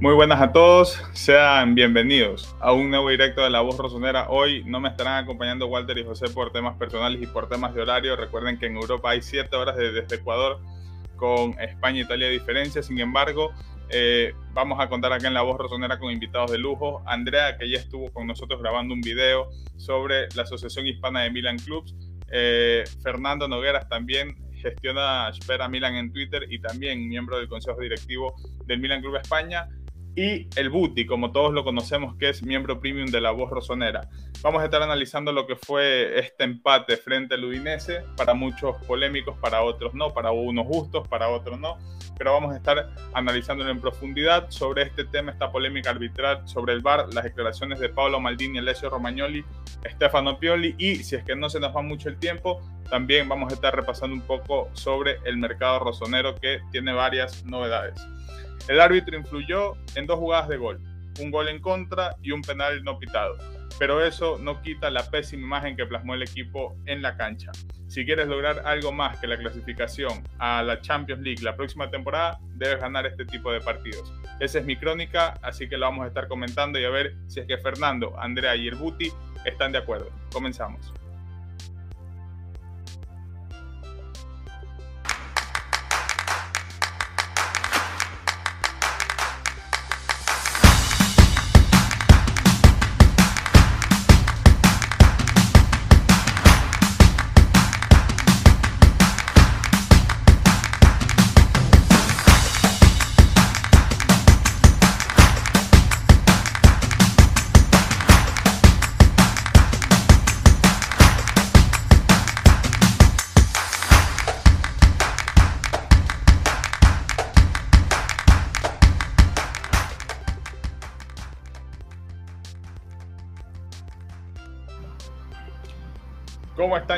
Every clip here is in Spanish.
Muy buenas a todos, sean bienvenidos a un nuevo directo de La Voz Rosonera. Hoy no me estarán acompañando Walter y José por temas personales y por temas de horario. Recuerden que en Europa hay 7 horas desde, Ecuador con España e Italia de diferencia. Sin embargo, eh, vamos a contar acá en La Voz Rosonera con invitados de lujo. Andrea, que ya estuvo con nosotros grabando un video sobre la Asociación Hispana de Milan Clubs. Eh, Fernando Nogueras también gestiona Espera Milan en Twitter y también miembro del Consejo Directivo del Milan Club España y el Buti, como todos lo conocemos, que es miembro premium de la voz rosonera. Vamos a estar analizando lo que fue este empate frente al Udinese, para muchos polémicos, para otros no, para unos justos, para otros no, pero vamos a estar analizándolo en profundidad sobre este tema, esta polémica arbitral sobre el VAR, las declaraciones de Paolo Maldini, Alessio Romagnoli, Stefano Pioli y si es que no se nos va mucho el tiempo, también vamos a estar repasando un poco sobre el mercado rosonero que tiene varias novedades. El árbitro influyó en dos jugadas de gol, un gol en contra y un penal no pitado, pero eso no quita la pésima imagen que plasmó el equipo en la cancha. Si quieres lograr algo más que la clasificación a la Champions League la próxima temporada, debes ganar este tipo de partidos. Esa es mi crónica, así que lo vamos a estar comentando y a ver si es que Fernando, Andrea y el Buti están de acuerdo. Comenzamos.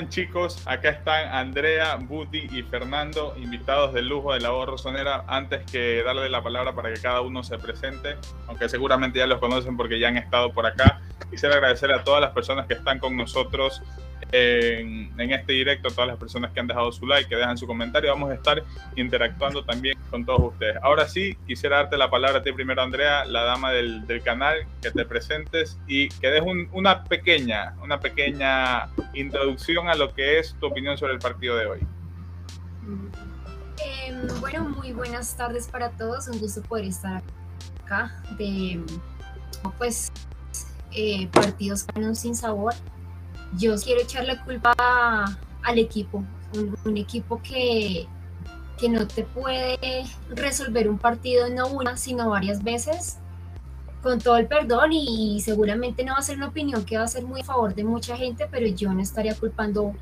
Chicos? Acá están Andrea, Buti y Fernando, invitados de lujo de la voz rosonera. Antes que darle la palabra para que cada uno se presente, aunque seguramente ya los conocen porque ya han estado por acá, quisiera agradecer a todas las personas que están con nosotros en, este directo, a todas las personas que han dejado su like, que dejan su comentario. Vamos a estar interactuando también con todos ustedes. Ahora sí, quisiera darte la palabra a ti primero, Andrea, la dama del, canal, que te presentes y que des una pequeña, una pequeña introducción a lo que es tu opinión sobre el partido de hoy. Em, bueno, muy buenas tardes para todos. Un gusto poder estar acá de pues eh, partidos con un sin sabor yo quiero echar la culpa al equipo, un, equipo que, que no te puede resolver un partido no una, sino varias veces, con todo el perdón y, seguramente no va a ser una opinión que va a ser muy a favor de mucha gente, pero yo no estaría culpando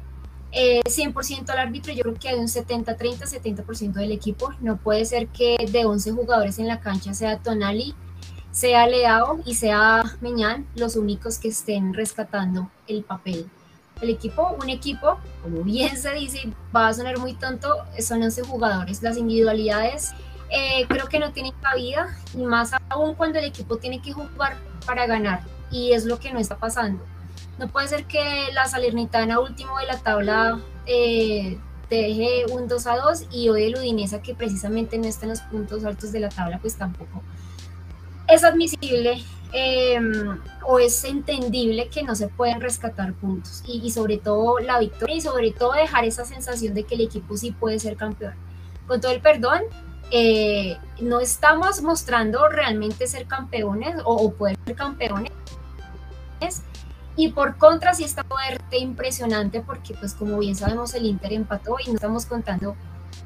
eh, 100% al árbitro, yo creo que hay un 70-30, 70%, del equipo, no puede ser que de 11 jugadores en la cancha sea Tonali, sea Leao y sea Meñán los únicos que estén rescatando el papel. El equipo, un equipo, como bien se dice, va a sonar muy tonto, son 11 jugadores. Las individualidades eh, creo que no tienen cabida y más aún cuando el equipo tiene que jugar para ganar y es lo que no está pasando. No puede ser que la Salernitana último de la tabla eh, deje un 2 a 2 y hoy el Udinesa que precisamente no está en los puntos altos de la tabla pues tampoco es admisible em, o es entendible que no se pueden rescatar puntos. Y, sobre todo la victoria y sobre todo dejar esa sensación de que el equipo sí puede ser campeón. Con todo el perdón, eh, no estamos mostrando realmente ser campeones o, poder ser campeones. Y por contra sí está fuerte, impresionante porque pues como bien sabemos el Inter empató y no estamos contando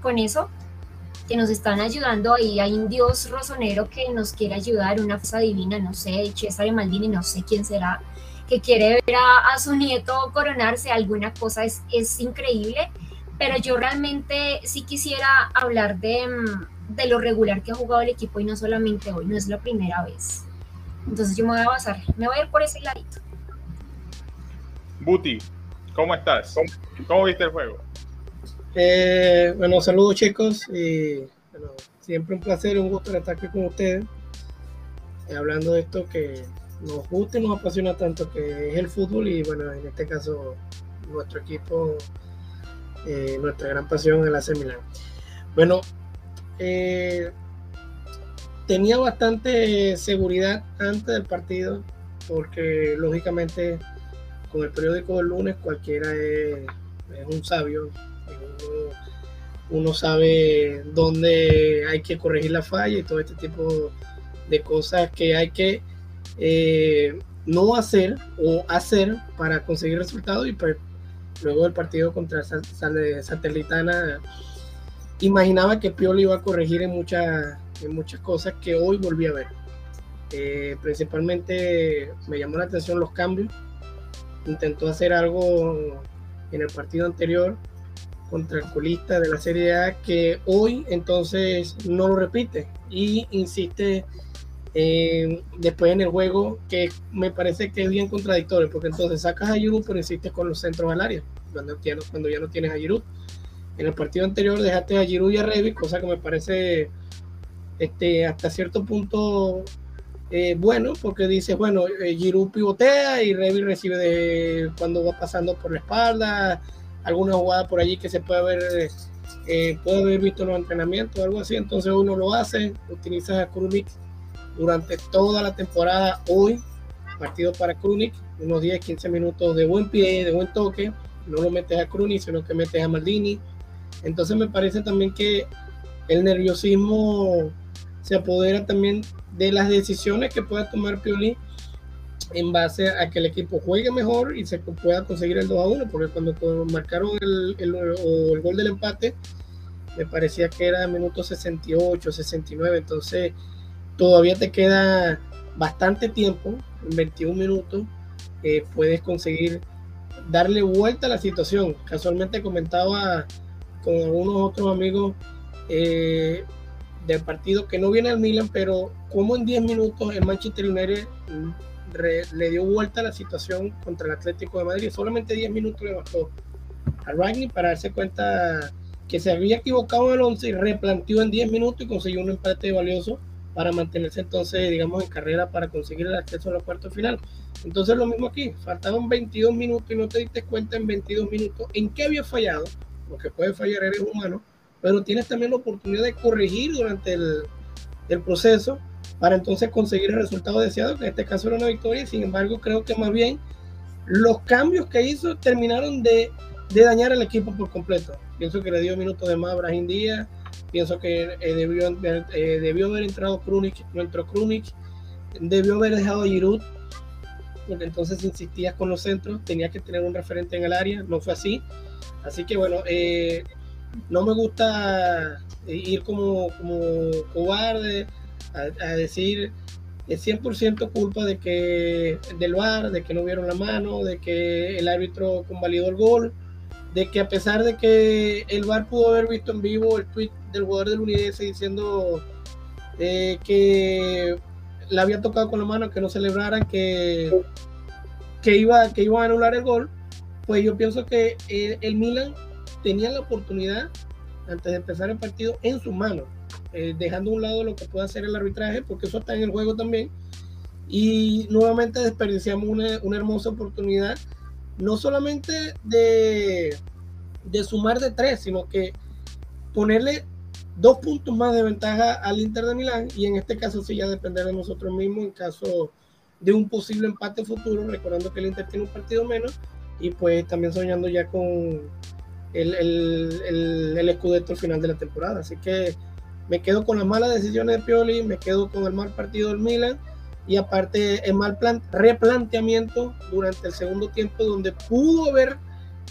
con eso que nos están ayudando ahí. Hay un dios rosonero que nos quiere ayudar, una fuerza divina, no sé, Cesare Maldini, no sé quién será, que quiere ver a, su nieto coronarse, alguna cosa es, es increíble. Pero yo realmente sí quisiera hablar de, mm, de lo regular que ha jugado el equipo y no solamente hoy, no es la primera vez. Entonces yo me voy a basar, me voy a ir por ese ladito. Buti, ¿cómo estás? ¿Cómo viste el juego? Eh, bueno, saludos chicos y siempre un placer y un gusto estar aquí con ustedes eh, hablando de esto que nos gusta y nos apasiona tanto que es el fútbol y bueno, en este caso nuestro equipo, eh, nuestra gran pasión el AC Milan. Bueno, tenía bastante seguridad antes del partido, porque lógicamente con el periódico del lunes cualquiera es, un sabio. Uno, sabe dónde hay que corregir la falla y todo este tipo de cosas que hay que eh, no hacer o hacer para conseguir resultados y pues luego del partido contra Satelitana imaginaba que Pioli iba a corregir en muchas, en muchas cosas que hoy volví a ver. Eh, principalmente me llamó la atención los cambios. Intentó hacer algo en el partido anterior contra el colista de la Serie A que hoy entonces no lo repite y insiste eh, después en el juego que me parece que es bien contradictorio porque entonces sacas a Giroud pero insistes con los centros al área cuando ya no, cuando ya no tienes a Giroud. En el partido anterior dejaste a Giroud y a Revi, cosa que me parece este, hasta cierto punto eh, bueno, porque dice, bueno, eh, Giroud pivotea y Revi recibe de, cuando va pasando por la espalda, alguna jugada por allí que se puede haber, eh, puede haber visto los entrenamientos o algo así, entonces uno lo hace, utilizas a Krunic durante toda la temporada hoy, partido para Krunic, unos 10, 15 minutos de buen pie, de buen toque, no lo metes a Krunic, sino que metes a Maldini, entonces me parece también que el nerviosismo se apodera también de las decisiones que pueda tomar Pioli en base a que el equipo juegue mejor y se pueda conseguir el 2 a 1, porque cuando marcaron el, el, gol del empate, me parecía que era minuto 68, 69, entonces todavía te queda bastante tiempo, en 21 minutos, eh, puedes conseguir darle vuelta a la situación. Casualmente comentaba con algunos otros amigos eh, del partido que no viene al Milan, pero como en 10 minutos el Manchester United le dio vuelta la situación contra el Atlético de Madrid. Solamente 10 minutos le bastó a Ragni para darse cuenta que se había equivocado en el 11 y replanteó en 10 minutos y consiguió un empate valioso para mantenerse entonces, digamos, en carrera para conseguir el acceso a la cuarta final. Entonces lo mismo aquí, faltaban 22 minutos y no te diste cuenta en 22 minutos en qué había fallado porque puede fallar, eres humano, pero tienes también la oportunidad de corregir durante el, el proceso para entonces conseguir el resultado deseado, que en este caso era una victoria, sin embargo creo que más bien los cambios que hizo terminaron de, de dañar al equipo por completo. Pienso que le dio minutos de más a Brahim Díaz, pienso que eh, debió, eh, debió haber entrado Krunic, no entró Krunic, debió haber dejado a Giroud, porque entonces insistías con los centros, tenía que tener un referente en el área, no fue así. Así que bueno, eh, no me gusta ir como, como cobarde a, decir es 100% culpa de que del VAR, de que no vieron la mano, de que el árbitro convalidó el gol, de que a pesar de que el VAR pudo haber visto en vivo el tweet del jugador del Unidense diciendo eh, que le había tocado con la mano, que no celebraran, que, que, iba, que a anular el gol, pues yo pienso que eh, el, Milan tenía la oportunidad, antes de empezar el partido, en sus manos, eh, dejando a un lado lo que puede hacer el arbitraje, porque eso está en el juego también. Y nuevamente desperdiciamos una, una hermosa oportunidad, no solamente de, de sumar de tres, sino que ponerle dos puntos más de ventaja al Inter de Milán y en este caso sí ya depender de nosotros mismos en caso de un posible empate futuro, recordando que el Inter tiene un partido menos y pues también soñando ya con el, el, el, el escudeto al final de la temporada. Así que me quedo con las malas decisiones de Pioli, me quedo con el mal partido del Milan y aparte el mal plan, replanteamiento durante el segundo tiempo donde pudo haber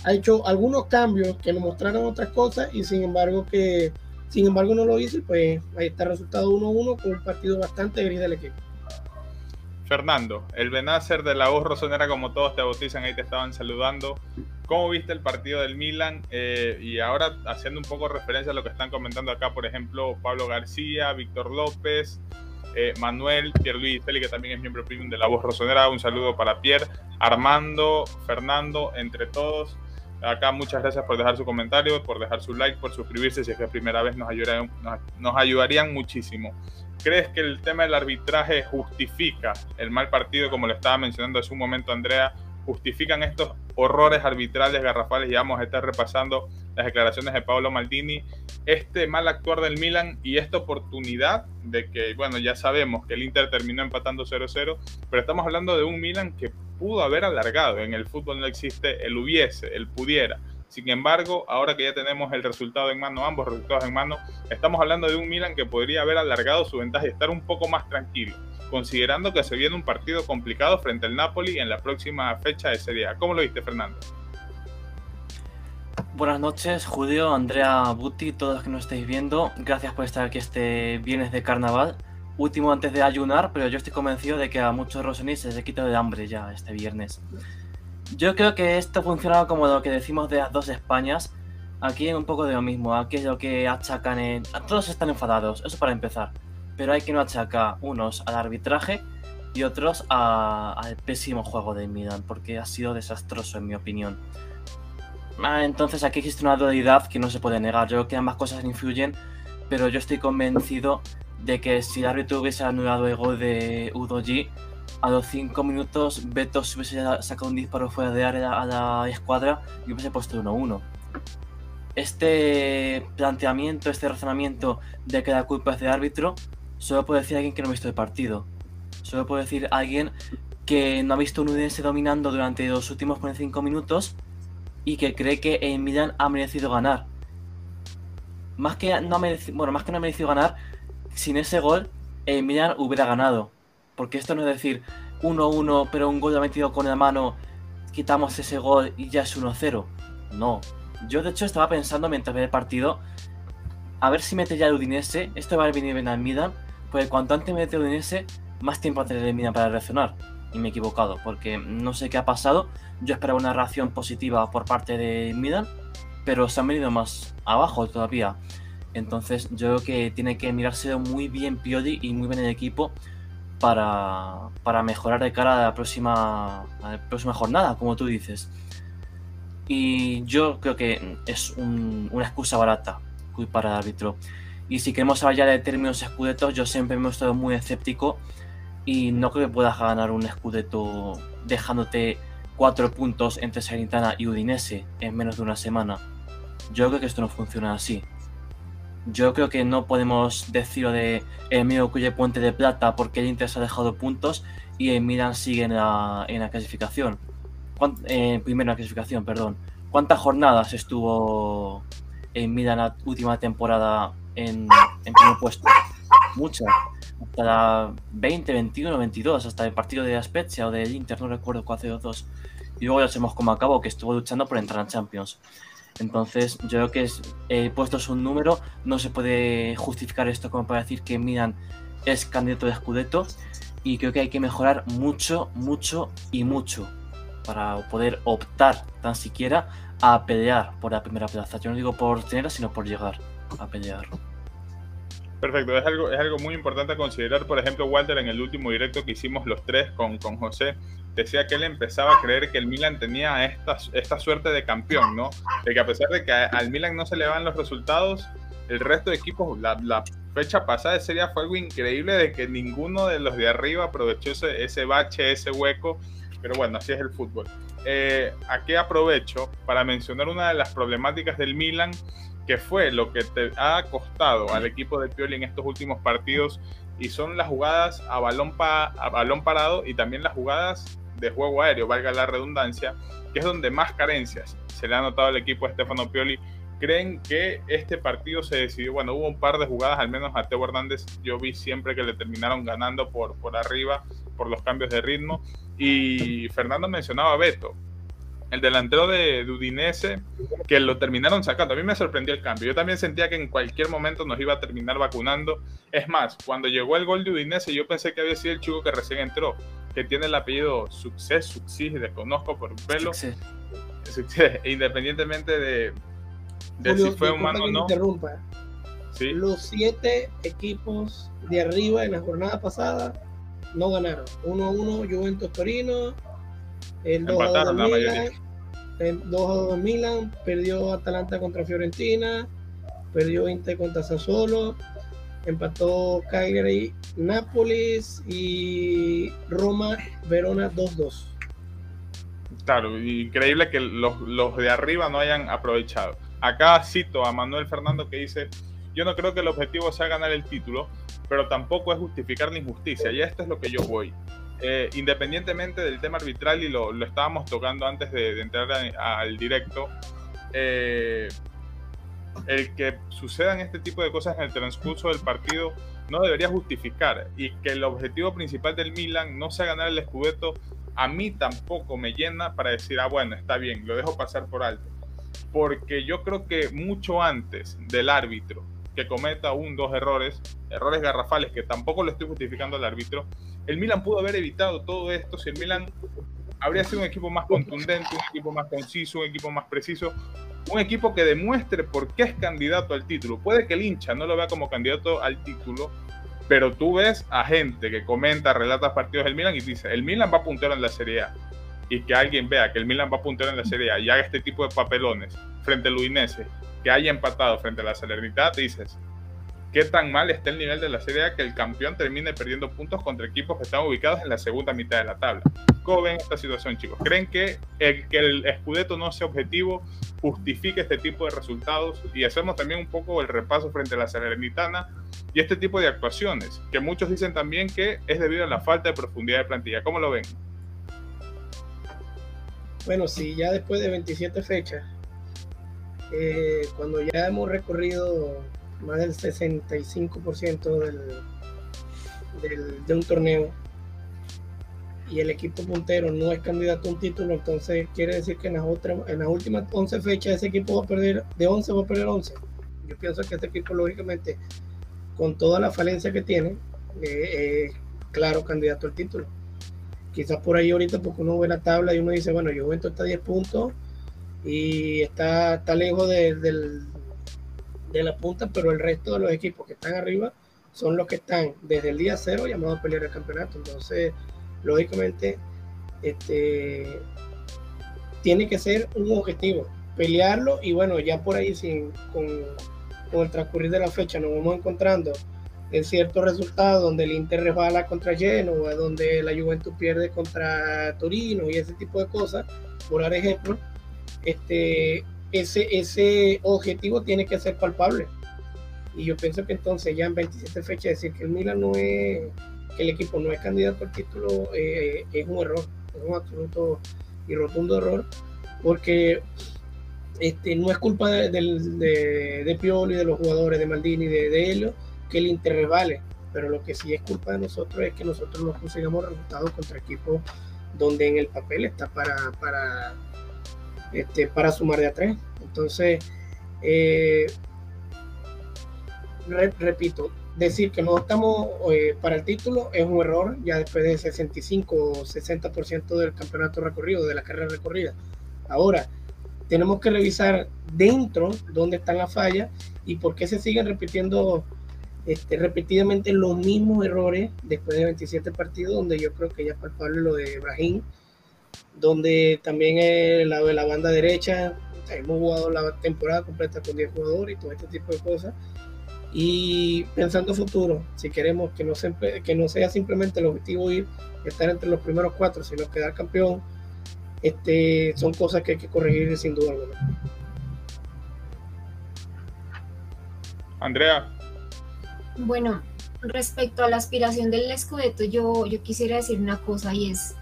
hecho algunos cambios que nos mostraron otras cosas y sin embargo que sin embargo no lo hizo pues ahí está el resultado 1-1 con un partido bastante gris del equipo. Fernando, el Benacer de la voz rosonera, como todos te bautizan, ahí te estaban saludando. ¿Cómo viste el partido del Milan? Eh, y ahora haciendo un poco referencia a lo que están comentando acá, por ejemplo, Pablo García, Víctor López, eh, Manuel, Pierre Luis Feli, que también es miembro premium de la voz rosonera. Un saludo para Pierre, Armando, Fernando, entre todos. Acá muchas gracias por dejar su comentario, por dejar su like, por suscribirse si es que es primera vez, nos ayudarían, nos ayudarían muchísimo. ¿Crees que el tema del arbitraje justifica el mal partido, como le estaba mencionando hace un momento Andrea, justifican estos horrores arbitrales garrafales y vamos a estar repasando las declaraciones de Paolo Maldini, este mal actuar del Milan y esta oportunidad de que, bueno, ya sabemos que el Inter terminó empatando 0-0, pero estamos hablando de un Milan que pudo haber alargado, en el fútbol no existe el hubiese, el pudiera. Sin embargo, ahora que ya tenemos el resultado en mano, ambos resultados en mano, estamos hablando de un Milan que podría haber alargado su ventaja y estar un poco más tranquilo, considerando que se viene un partido complicado frente al Napoli en la próxima fecha de Serie A. ¿Cómo lo viste, Fernando? Buenas noches, Judeo, Andrea Buti, todos los que nos estáis viendo. Gracias por estar aquí este viernes de carnaval. Último antes de ayunar, pero yo estoy convencido de que a muchos rosonis se les quita de hambre ya este viernes. Yo creo que esto funciona como lo que decimos de las dos Españas. Aquí es un poco de lo mismo. Aquí es lo que achacan en... Todos están enfadados, eso para empezar. Pero hay que no achaca unos al arbitraje y otros al pésimo juego de Milan, porque ha sido desastroso en mi opinión. Ah, entonces aquí existe una dualidad que no se puede negar. Yo creo que ambas cosas influyen, pero yo estoy convencido de que si el árbitro hubiese anulado el gol de Udoji, a los 5 minutos Beto se hubiese sacado un disparo fuera de área a la escuadra y hubiese puesto 1-1. Este planteamiento, este razonamiento de que la culpa es del árbitro, solo puede decir alguien que no ha visto el partido. Solo puede decir alguien que no ha visto un Udinese dominando durante los últimos 45 minutos y que cree que el Milan ha merecido ganar. Más que no ha merecido, bueno, más que no ha merecido ganar, sin ese gol, el Milan hubiera ganado. Porque esto no es decir 1-1, pero un gol ha metido con la mano, quitamos ese gol y ya es 1-0. No. Yo de hecho estaba pensando mientras veía el partido, a ver si mete ya el Udinese, esto va a venir bien al Milan, porque cuanto antes el Udinese, más tiempo a Milan para reaccionar. Y me he equivocado, porque no sé qué ha pasado. Yo esperaba una reacción positiva por parte de Milan, pero se han venido más abajo todavía. Entonces yo creo que tiene que mirarse muy bien Pioli y muy bien el equipo para, mejorar de cara a la, próxima, la próxima jornada, como tú dices. Y yo creo que es una excusa barata para el árbitro. Y si queremos hablar ya de términos escudetos, yo siempre me he estado muy escéptico y no creo que puedas ganar un escudeto dejándote cuatro puntos entre Salernitana y Udinese en menos de una semana. Yo creo que esto no funciona así. Yo creo que no podemos decirlo de Emilio Cuye Puente de Plata porque el Inter se ha dejado puntos y el Milan sigue en la, en la clasificación. Eh, primero en la clasificación, perdón. ¿Cuántas jornadas estuvo en Milan la última temporada en, primer puesto? Muchas. Hasta la 20, 21, 22, hasta el partido de Spezia o del Inter, no recuerdo cuál de dos. Y luego ya sabemos cómo acabó, que estuvo luchando por entrar en Champions. Entonces, yo creo que es, puesto es un número, no se puede justificar esto como para decir que Milan es candidato de Scudetto y creo que hay que mejorar mucho, mucho y mucho para poder optar tan siquiera a pelear por la primera plaza. Yo no digo por tenerla, sino por llegar a pelear. Perfecto, es algo, es algo muy importante a considerar. Por ejemplo, Walter, en el último directo que hicimos los tres con, con José, decía que él empezaba a creer que el Milan tenía esta, esta suerte de campeón, ¿no? De que a pesar de que al Milan no se le van los resultados, el resto de equipos, la, la fecha pasada Serie fue algo increíble de que ninguno de los de arriba aprovechó ese, ese bache, ese hueco. Pero bueno, así es el fútbol. Eh, aquí aprovecho para mencionar una de las problemáticas del Milan, que fue lo que te ha costado al equipo de Pioli en estos últimos partidos, y son las jugadas a balón, pa, a balón parado y también las jugadas de juego aéreo, valga la redundancia, que es donde más carencias se le ha notado al equipo de Stefano Pioli. ¿Creen que este partido se decidió? Bueno, hubo un par de jugadas, al menos a Teo Hernández, yo vi siempre que le terminaron ganando por, por arriba, por los cambios de ritmo. Y Fernando mencionaba a Beto, el delantero de, Udinese, que lo terminaron sacando. A mí me sorprendió el cambio. Yo también sentía que en cualquier momento nos iba a terminar vacunando. Es más, cuando llegó el gol de Udinese, yo pensé que había sido el chico que recién entró que tiene el apellido Success, Success, desconozco por un pelo. Independientemente de, de si fue humano o no. Interrumpa. Los siete equipos de arriba en la jornada pasada no ganaron. 1-1 Juventus Torino, el 2 Milan, el 2 Milan, perdió Atalanta contra Fiorentina, perdió Inter contra Sassuolo, empató Cagliari, Nápoles y Roma, Verona 2-2. Claro, increíble que los, los de arriba no hayan aprovechado. Acá cito a Manuel Fernando que dice, yo no creo que el objetivo sea ganar el título, pero tampoco es justificar la injusticia. Y esto es lo que yo voy. Eh, independientemente del tema arbitral, y lo, lo estábamos tocando antes de, entrar al directo, eh, el que sucedan este tipo de cosas en el transcurso del partido no debería justificar y que el objetivo principal del Milan no sea ganar el Scudetto, a mí tampoco me llena para decir, ah, bueno, está bien, lo dejo pasar por alto. Porque yo creo que mucho antes del árbitro que cometa un, dos errores, errores garrafales que tampoco lo estoy justificando al árbitro, el Milan pudo haber evitado todo esto si el Milan habría sido un equipo más contundente, un equipo más conciso, un equipo más preciso, un equipo que demuestre por qué es candidato al título. Puede que el hincha no lo vea como candidato al título, pero tú ves a gente que comenta, relata partidos del Milan y dice, el Milan va puntero en la Serie A. Y que alguien vea que el Milan va puntero en la Serie A y haga este tipo de papelones frente al Udinese, que haya empatado frente a la Salernitana, dices, qué tan mal está el nivel de la Serie A que el campeón termine perdiendo puntos contra equipos que están ubicados en la segunda mitad de la tabla. ¿Cómo ven esta situación, chicos? ¿Creen que el, que el Scudetto no sea objetivo justifique este tipo de resultados? Y hacemos también un poco el repaso frente a la Salernitana y este tipo de actuaciones, que muchos dicen también que es debido a la falta de profundidad de plantilla. ¿Cómo lo ven? Bueno, sí, ya después de 27 fechas, eh, cuando ya hemos recorrido más del 65% del, del, de un torneo y el equipo puntero no es candidato a un título, entonces quiere decir que en las, otras, en las últimas 11 fechas ese equipo va a perder, de 11 va a perder 11. Yo pienso que este equipo, lógicamente, con toda la falencia que tiene, eh, es claro candidato al título. Quizás por ahí ahorita, porque uno ve la tabla y uno dice, bueno, Juventus está a 10 puntos y está, está lejos de, de la punta, pero el resto de los equipos que están arriba son los que están desde el día cero llamados a pelear el campeonato. Entonces, lógicamente, este, tiene que ser un objetivo, pelearlo y bueno, ya por ahí sin, con, con el transcurrir de la fecha nos vamos encontrando en ciertos resultados donde el Inter resbala contra Genoa, donde la Juventus pierde contra Torino y ese tipo de cosas, por dar ejemplo, este, ese, ese objetivo tiene que ser palpable. Y yo pienso que entonces ya en 27 fechas decir que el Milan no es, que el equipo no es candidato al título eh, es un error, es un absoluto y rotundo error, porque este, no es culpa de, de, Pioli, de los jugadores, de Maldini, de, de Helio, que el Inter pero lo que sí es culpa de nosotros es que nosotros no consigamos resultados contra equipos donde en el papel está para, para este, para sumar de a tres. Entonces, eh, repito, decir que no estamos eh, para el título es un error, ya después de 65 o 60% del campeonato recorrido, de la carrera recorrida. Ahora, tenemos que revisar dentro dónde están las fallas y por qué se siguen repitiendo este, repetidamente los mismos errores después de 27 partidos, donde yo creo que ya es palpable lo de Brahim donde también el lado de la banda derecha, hemos jugado la temporada completa con 10 jugadores y todo este tipo de cosas. Y pensando futuro, si queremos que no, que no sea simplemente el objetivo ir, estar entre los primeros cuatro, sino quedar campeón, este, son cosas que hay que corregir sin duda alguna. Andrea. Bueno, respecto a la aspiración del Scudetto, yo, yo quisiera decir una cosa y es,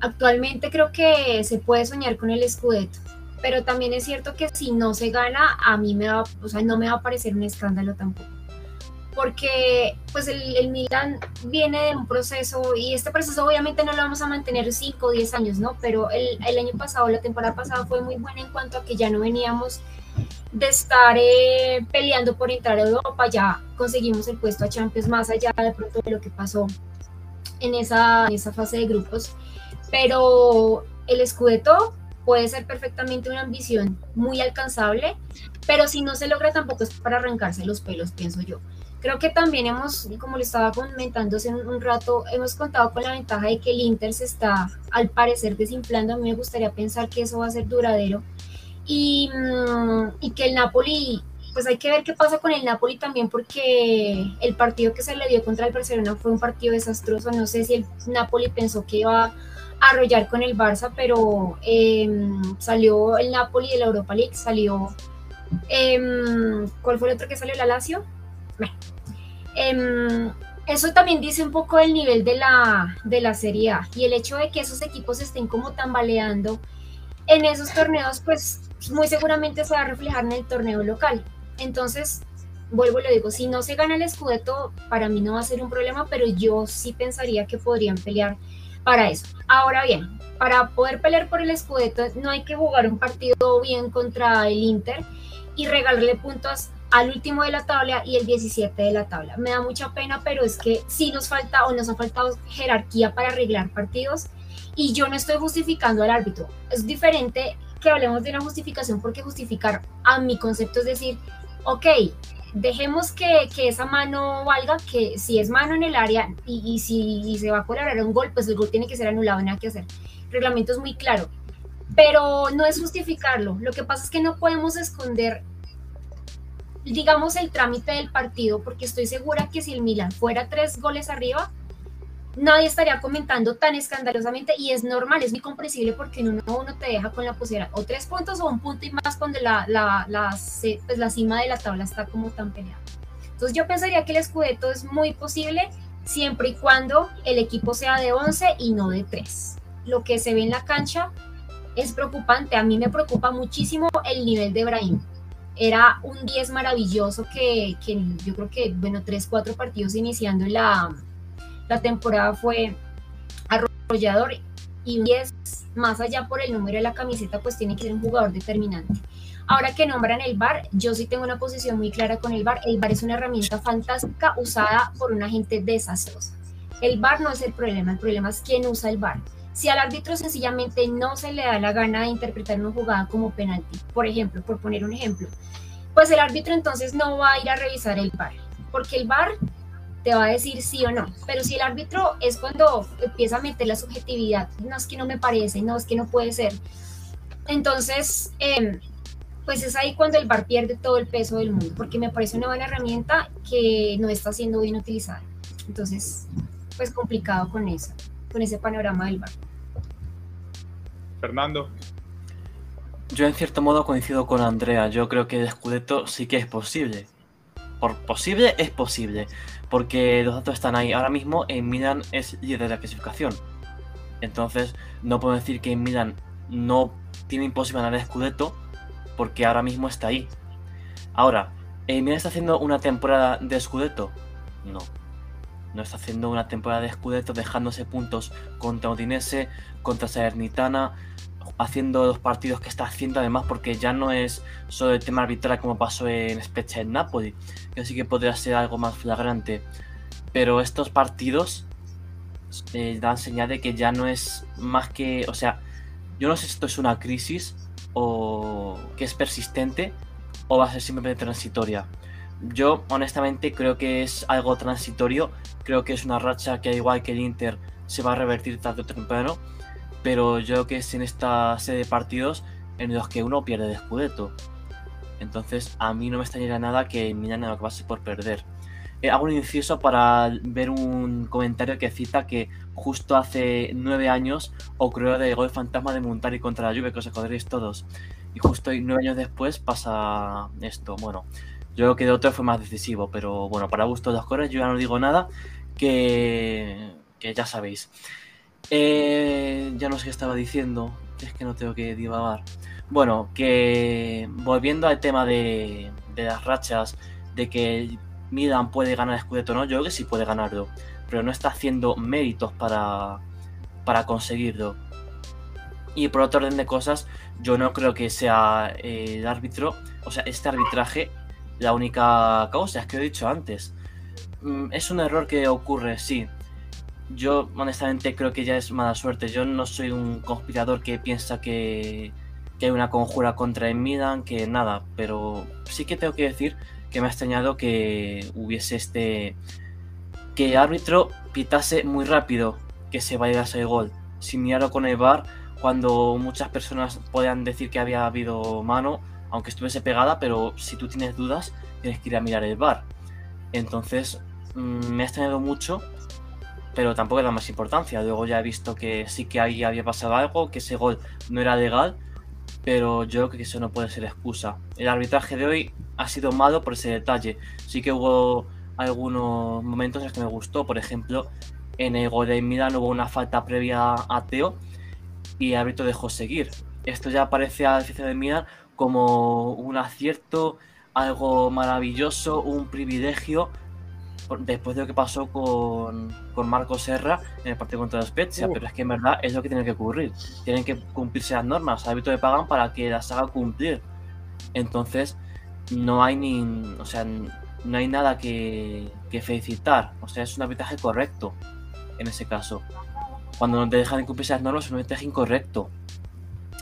Actualmente creo que se puede soñar con el Scudetto, pero también es cierto que si no se gana, a mí me va, o sea, no me va a parecer un escándalo tampoco. Porque pues el, el Milan viene de un proceso y este proceso obviamente no lo vamos a mantener 5 o 10 años, ¿no? Pero el, el, año pasado, la temporada pasada fue muy buena en cuanto a que ya no veníamos de estar eh, peleando por entrar a Europa, ya conseguimos el puesto a Champions más allá de pronto de lo que pasó en esa, en esa fase de grupos pero el Scudetto puede ser perfectamente una ambición muy alcanzable, pero si no se logra tampoco es para arrancarse los pelos, pienso yo. Creo que también hemos, como le estaba comentando hace un, rato, hemos contado con la ventaja de que el Inter se está al parecer desinflando. A mí me gustaría pensar que eso va a ser duradero y, mm, y que el Napoli pues hay que ver qué pasa con el Napoli también porque el partido que se le dio contra el Barcelona fue un partido desastroso. No sé si el Napoli pensó que iba arrollar con el Barça, pero em, salió el Napoli de la Europa League, salió... Em, ¿Cuál fue el otro que salió? ¿La Lazio? Bueno, em, eso también dice un poco del nivel de la, de la Serie A y el hecho de que esos equipos estén como tambaleando en esos torneos, pues muy seguramente se va a reflejar en el torneo local. Entonces, vuelvo y lo digo, si no se gana el Scudetto, para mí no va a ser un problema, pero yo sí pensaría que podrían pelear para eso. Ahora bien, para poder pelear por el Scudetto no hay que jugar un partido bien contra el Inter y regalarle puntos al último de la tabla y el 17 de la tabla. Me da mucha pena, pero es que sí nos falta o nos ha faltado jerarquía para arreglar partidos y yo no estoy justificando al árbitro. Es diferente que hablemos de una justificación porque justificar a mi concepto es decir, ok, dejemos que, que esa mano valga, que si es mano en el área y, si se va a colaborar un gol, pues el gol tiene que ser anulado, nada que hacer. El reglamento es muy claro, pero no es justificarlo. Lo que pasa es que no podemos esconder digamos, el trámite del partido, porque estoy segura que si el Milan fuera tres goles arriba, nadie estaría comentando tan escandalosamente y es normal, es muy comprensible porque en uno uno te deja con la posibilidad o tres puntos o un punto y más cuando la, la, la, pues la cima de la tabla está como tan peleada. Entonces yo pensaría que el escudeto es muy posible siempre y cuando el equipo sea de 11 y no de 3. Lo que se ve en la cancha es preocupante, a mí me preocupa muchísimo el nivel de Brahim era un 10 maravilloso que, que, yo creo que, bueno, 3, 4 partidos iniciando la, la temporada fue arrollador y un 10 más allá por el número de la camiseta, pues tiene que ser un jugador determinante. Ahora que nombran el VAR, yo sí tengo una posición muy clara con el VAR. El VAR es una herramienta fantástica usada por una gente desastrosa. El VAR no es el problema, el problema es quién usa el VAR. Si al árbitro sencillamente no se le da la gana de interpretar una jugada como penalti, por ejemplo, por poner un ejemplo, pues el árbitro entonces no va a ir a revisar el VAR, porque el VAR te va a decir sí o no. Pero si el árbitro es cuando empieza a meter la subjetividad, no es que no me parece, no es que no puede ser. Entonces, em, pues es ahí cuando el VAR pierde todo el peso del mundo, porque me parece una buena herramienta que no está siendo bien utilizada. Entonces, pues complicado con eso, con ese panorama del VAR. Fernando. Yo en cierto modo coincido con Andrea. Yo creo que el Scudetto sí que es posible. Por posible es posible. Porque los datos están ahí. Ahora mismo en Milan es líder de la clasificación. Entonces no puedo decir que en Milan no tiene imposible ganar el Scudetto. Porque ahora mismo está ahí. Ahora, ¿en Milan está haciendo una temporada de Scudetto? No. No está haciendo una temporada de Scudetto dejándose puntos contra Udinese, contra Salernitana, haciendo los partidos que está haciendo, además, porque ya no es solo el tema arbitral como pasó en Spezia en Napoli, que sí que podría ser algo más flagrante. Pero estos partidos eh, dan señal de que ya no es más que. O sea, yo no sé si esto es una crisis o que es persistente o va a ser simplemente transitoria. Yo honestamente creo que es algo transitorio, creo que es una racha que al igual que el Inter se va a revertir tarde o temprano pero yo creo que es en esta serie de partidos en los que uno pierde de. Entonces a mí no me extrañaría nada que Milan va pase por perder. Eh, hago un inciso para ver un comentario que cita que justo hace nueve años ocurrió el gol fantasma de Montari contra la Juve, que os acordaréis todos. Y justo nueve años después pasa esto. Bueno, yo creo que de otro fue más decisivo, pero bueno, para gusto de los corres yo ya no digo nada, que, que ya sabéis. Eh, ya no sé qué estaba diciendo, es que no tengo que divagar. Bueno, que volviendo al tema de, las rachas, de que Milan puede ganar Scudetto, ¿no? Yo creo que sí puede ganarlo, pero no está haciendo méritos para, para conseguirlo. Y por otro orden de cosas, yo no creo que sea el árbitro, o sea, este arbitraje, la única causa, es que he dicho antes. Mm, es un error que ocurre, sí, yo honestamente creo que ya es mala suerte. Yo no soy un conspirador que piensa que, hay una conjura contra el Milan, que nada, pero sí que tengo que decir que me ha extrañado que hubiese este... que el árbitro pitase muy rápido que se vaya a ese gol, sin mirarlo con el bar, cuando muchas personas puedan decir que había habido mano, aunque estuviese pegada, pero si tú tienes dudas, tienes que ir a mirar el bar. Entonces, mm, me ha extrañado mucho pero tampoco da más importancia. Luego ya he visto que sí que ahí había pasado algo, que ese gol no era legal, pero yo creo que eso no puede ser excusa. El arbitraje de hoy ha sido malo por ese detalle. Sí que hubo algunos momentos en los que me gustó, por ejemplo, en el gol de Milan hubo una falta previa a Teo y el árbitro dejó seguir. Esto ya parece a la de Milan como un acierto, algo maravilloso, un privilegio después de lo que pasó con, con Marco Serra en el partido contra la Spezia, pero es que en verdad es lo que tiene que ocurrir. Tienen que cumplirse las normas, el árbitro le pagan para que las haga cumplir. Entonces, no hay ni. O sea, no hay nada que, que felicitar. O sea, es un arbitraje correcto en ese caso. Cuando no te dejan cumplir esas normas, es un arbitraje incorrecto.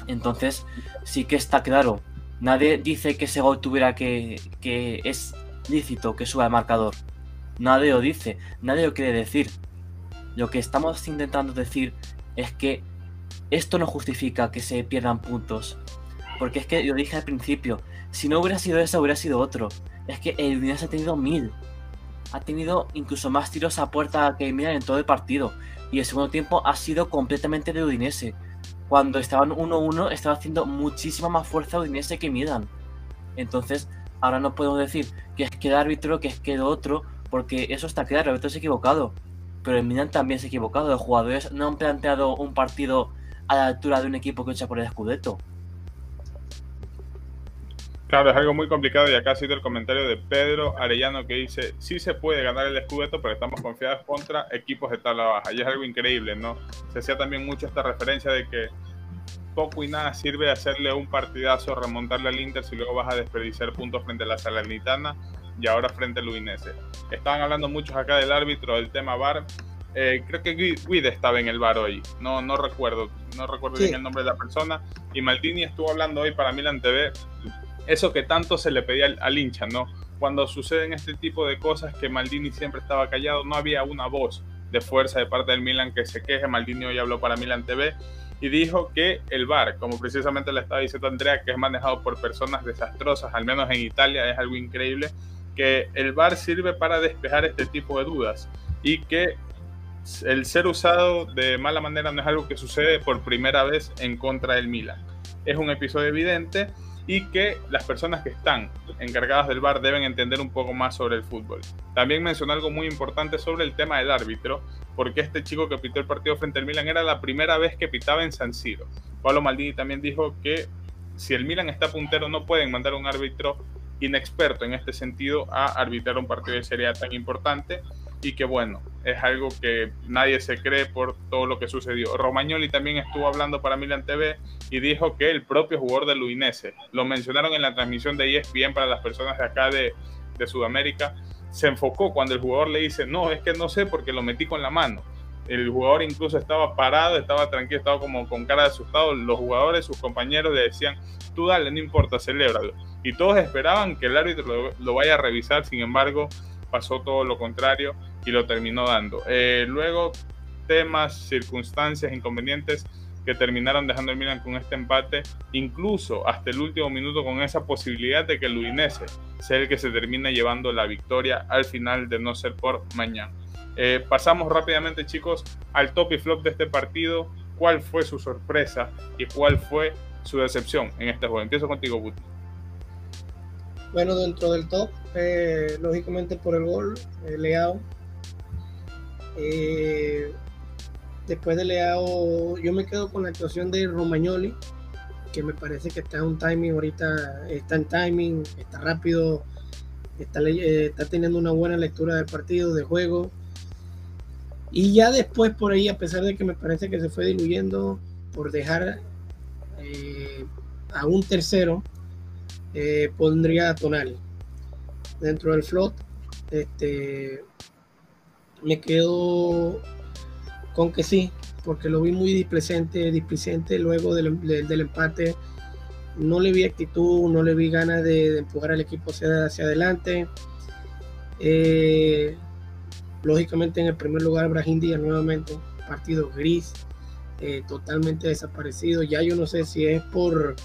Entonces, sí que está claro. Nadie dice que ese gol tuviera que. que es lícito que suba el marcador. Nadie lo dice, nadie lo quiere decir. Lo que estamos intentando decir es que esto no justifica que se pierdan puntos. Porque es que lo dije al principio, si no hubiera sido eso, hubiera sido otro. Es que el Udinese ha tenido mil. Ha tenido incluso más tiros a puerta que Milan en todo el partido. Y el segundo tiempo ha sido completamente de Udinese. Cuando estaban 1-1, estaba haciendo muchísima más fuerza Udinese que Milan. Entonces, ahora no podemos decir que es que el árbitro, que es que el otro, porque eso está claro, se ha equivocado. Pero el Milan también se ha equivocado. Los jugadores no han planteado un partido a la altura de un equipo que lucha por el Scudetto. Claro, es algo muy complicado y acá cito el comentario de Pedro Arellano que dice, sí se puede ganar el Scudetto, pero estamos confiados contra equipos de tabla baja. Y es algo increíble, ¿no? Se hacía también mucho esta referencia de que poco y nada sirve hacerle un partidazo, remontarle al Inter si luego vas a desperdiciar puntos frente a la Salernitana y ahora frente al Udinese. Estaban hablando muchos acá del árbitro, del tema VAR. Eh, creo que Guide estaba en el bar hoy, no, no recuerdo, no recuerdo bien el nombre de la persona. Y Maldini estuvo hablando hoy para Milan TV, eso que tanto se le pedía al, hincha, ¿no? Cuando suceden este tipo de cosas que Maldini siempre estaba callado, no había una voz de fuerza de parte del Milan que se queje. Maldini hoy habló para Milan TV y dijo que el VAR, como precisamente le estaba diciendo Andrea, que es manejado por personas desastrosas, al menos en Italia, es algo increíble que el VAR sirve para despejar este tipo de dudas y que el ser usado de mala manera no es algo que sucede por primera vez en contra del Milan. Es un episodio evidente y que las personas que están encargadas del VAR deben entender un poco más sobre el fútbol. También mencionó algo muy importante sobre el tema del árbitro, porque este chico que pitó el partido frente al Milan era la primera vez que pitaba en San Siro. Pablo Maldini también dijo que si el Milan está puntero no pueden mandar un árbitro inexperto en este sentido a arbitrar un partido de Serie A tan importante y que bueno, es algo que nadie se cree por todo lo que sucedió. Romagnoli también estuvo hablando para Milan TV y dijo que el propio jugador de Luinese, lo mencionaron en la transmisión de ESPN para las personas de acá de, de Sudamérica, se enfocó cuando el jugador le dice, no, es que no sé porque lo metí con la mano. El jugador incluso estaba parado, estaba tranquilo, estaba como con cara de asustado. Los jugadores, sus compañeros le decían, tú dale, no importa, celébralo y todos esperaban que el árbitro lo, vaya a revisar, sin embargo pasó todo lo contrario y lo terminó dando. Eh, luego temas, circunstancias, inconvenientes que terminaron dejando el Milan con este empate, incluso hasta el último minuto con esa posibilidad de que el Udinese sea el que se termine llevando la victoria al final de no ser por mañana. Eh, pasamos rápidamente chicos al top y flop de este partido, cuál fue su sorpresa y cuál fue su decepción en este juego. Empiezo contigo, Buti. Bueno, dentro del top, eh, lógicamente por el gol, eh, Leao. Después de Leao, yo me quedo con la actuación de Romagnoli, que me parece que está en un timing ahorita, está en timing, está rápido, está, está teniendo una buena lectura del partido, de juego. Y ya después por ahí, a pesar de que me parece que se fue diluyendo por dejar a un tercero, eh, pondría a Tonali. Dentro del flot, este, me quedo con que sí, porque lo vi muy displicente, displicente luego del, del, empate. No le vi actitud, no le vi ganas de, empujar al equipo hacia, hacia adelante. Eh, lógicamente en el primer lugar Brahim Díaz nuevamente, partido gris, eh, totalmente desaparecido. Ya yo no sé si es por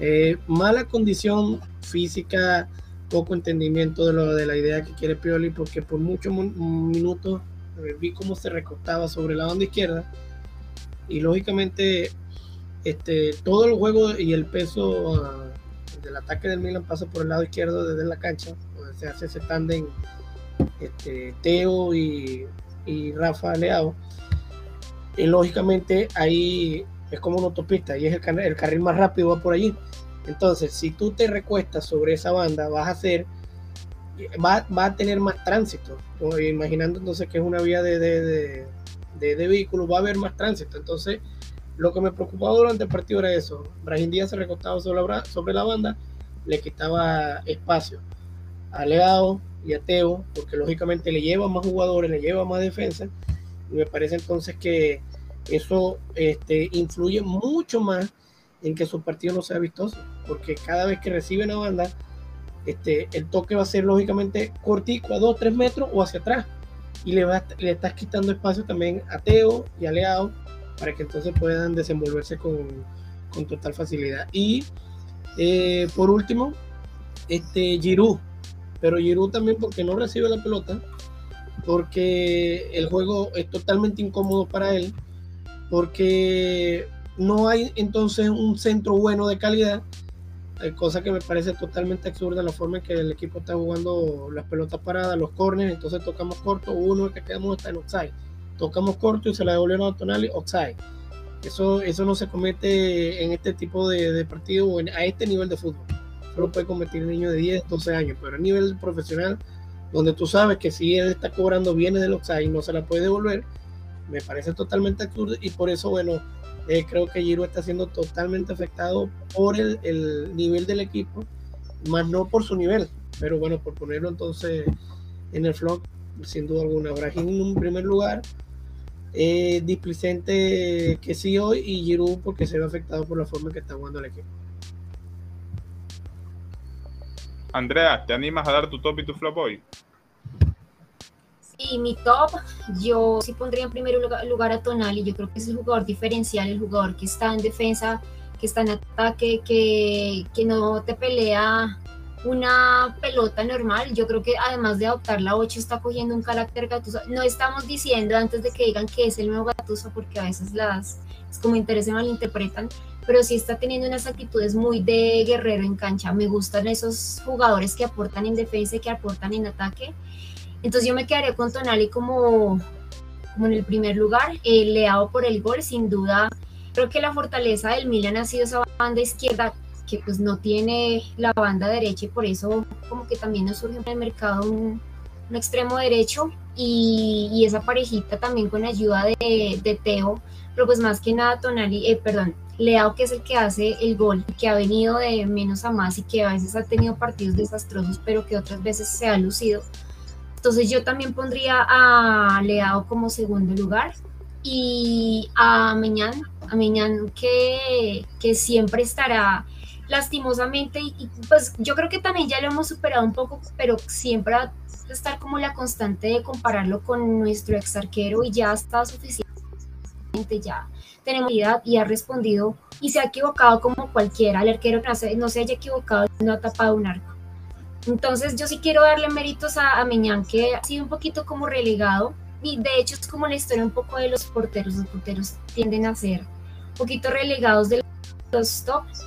eh, mala condición física, poco entendimiento de, lo, de la idea que quiere Pioli, porque por muchos minutos vi cómo se recostaba sobre la banda izquierda y lógicamente este, todo el juego y el peso ah, del ataque del Milan pasa por el lado izquierdo desde la cancha, donde se hace ese tándem este, Teo y, y Rafa Leao. Y lógicamente ahí es como una autopista y es el, el carril más rápido va por allí. Entonces, si tú te recuestas sobre esa banda, vas a hacer, va, va a tener más tránsito. Imaginando entonces que es una vía de, de, de, vehículos, va a haber más tránsito. Entonces, lo que me preocupaba durante el partido era eso. Brahim Díaz se recostaba sobre la, sobre la banda, le quitaba espacio a Leao y a Teo, porque lógicamente le lleva más jugadores, le lleva más defensa. Y me parece entonces que eso este, influye mucho más en que su partido no sea vistoso, porque cada vez que recibe una banda, este, el toque va a ser lógicamente cortico a 2, 3 metros o hacia atrás. Y le, va, le estás quitando espacio también a Teo y a Leao para que entonces puedan desenvolverse con, con total facilidad. Y eh, por último, este Giroud, pero Giroud también porque no recibe la pelota, porque el juego es totalmente incómodo para él, porque no hay entonces un centro bueno de calidad, eh, cosa que me parece totalmente absurda la forma en que el equipo está jugando las pelotas paradas, los corners, entonces tocamos corto, uno que quedamos está en offside, tocamos corto y se la devolvieron a Tonali, offside. Eso, eso no se comete en este tipo de, de partido o a este nivel de fútbol. Solo puede cometer un niño de 10, 12 años, pero a nivel profesional, donde tú sabes que si él está cobrando bienes del offside y no se la puede devolver, me parece totalmente absurdo y por eso, bueno, eh, creo que Giro está siendo totalmente afectado por el, el, nivel del equipo, más no por su nivel, pero bueno, por ponerlo entonces en el flock, sin duda alguna. Brahim en un primer lugar, eh, displicente que sí hoy y Giroud porque se ve afectado por la forma en que está jugando el equipo. Andrea, ¿te animas a dar tu top y tu flop hoy? Y mi top, yo sí pondría en primer lugar a Tonali. Yo creo que es el jugador diferencial, el jugador que está en defensa, que está en ataque, que, que no te pelea una pelota normal. Yo creo que además de adoptar la 8 está cogiendo un carácter gatuso. No estamos diciendo antes de que digan que es el nuevo gatuso porque a veces las como interés se malinterpretan, pero sí está teniendo unas actitudes muy de guerrero en cancha. Me gustan esos jugadores que aportan en defensa y que aportan en ataque. Entonces yo me quedaré con Tonali como, como en el primer lugar, eh, leado por el gol, sin duda. Creo que la fortaleza del Milan ha sido esa banda izquierda que pues no tiene la banda derecha y por eso como que también nos surge en el mercado un, un extremo derecho y, y, esa parejita también con ayuda de, de, Teo, pero pues más que nada Tonali, eh, perdón, Leao que es el que hace el gol, que ha venido de menos a más y que a veces ha tenido partidos desastrosos, pero que otras veces se ha lucido. Entonces yo también pondría a Leao como segundo lugar y a Meñán, a Meñán que, que siempre estará lastimosamente y, pues yo creo que también ya lo hemos superado un poco, pero siempre va estar como la constante de compararlo con nuestro ex arquero y ya está suficiente, ya tenemos idea y ha respondido y se ha equivocado como cualquiera, el arquero que no se, no se haya equivocado no ha tapado un arco. Entonces yo sí quiero darle méritos a, a Meñán, que ha sido un poquito como relegado, y de hecho es como la historia un poco de los porteros, los porteros tienden a ser un poquito relegados de los tops.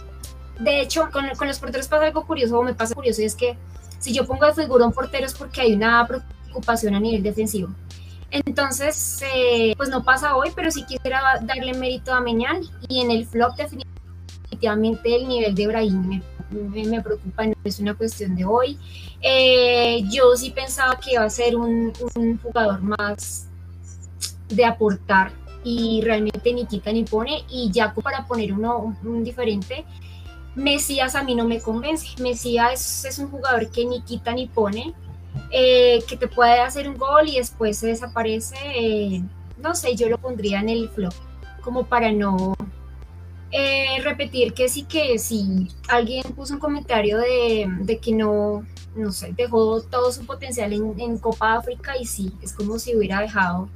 De hecho, con, con los porteros pasa algo curioso, o me pasa curioso, y es que si yo pongo de figura un portero es porque hay una preocupación a nivel defensivo. Entonces, eh, pues no pasa hoy, pero sí quisiera darle mérito a Meñán, y en el flop definitivamente el nivel de Brahim me me, preocupa, no es una cuestión de hoy. Eh, yo sí pensaba que iba a ser un, jugador más de aportar y realmente ni quita ni pone. Y ya para poner uno un, un diferente, Mesías a mí no me convence. Mesías es, es un jugador que ni quita ni pone, eh, que te puede hacer un gol y después se desaparece. Eh, no sé, yo lo pondría en el flop, como para no eh, repetir que sí que si alguien puso un comentario de, de, que no, no sé, dejó todo su potencial en, en, Copa África y sí, es como si hubiera dejado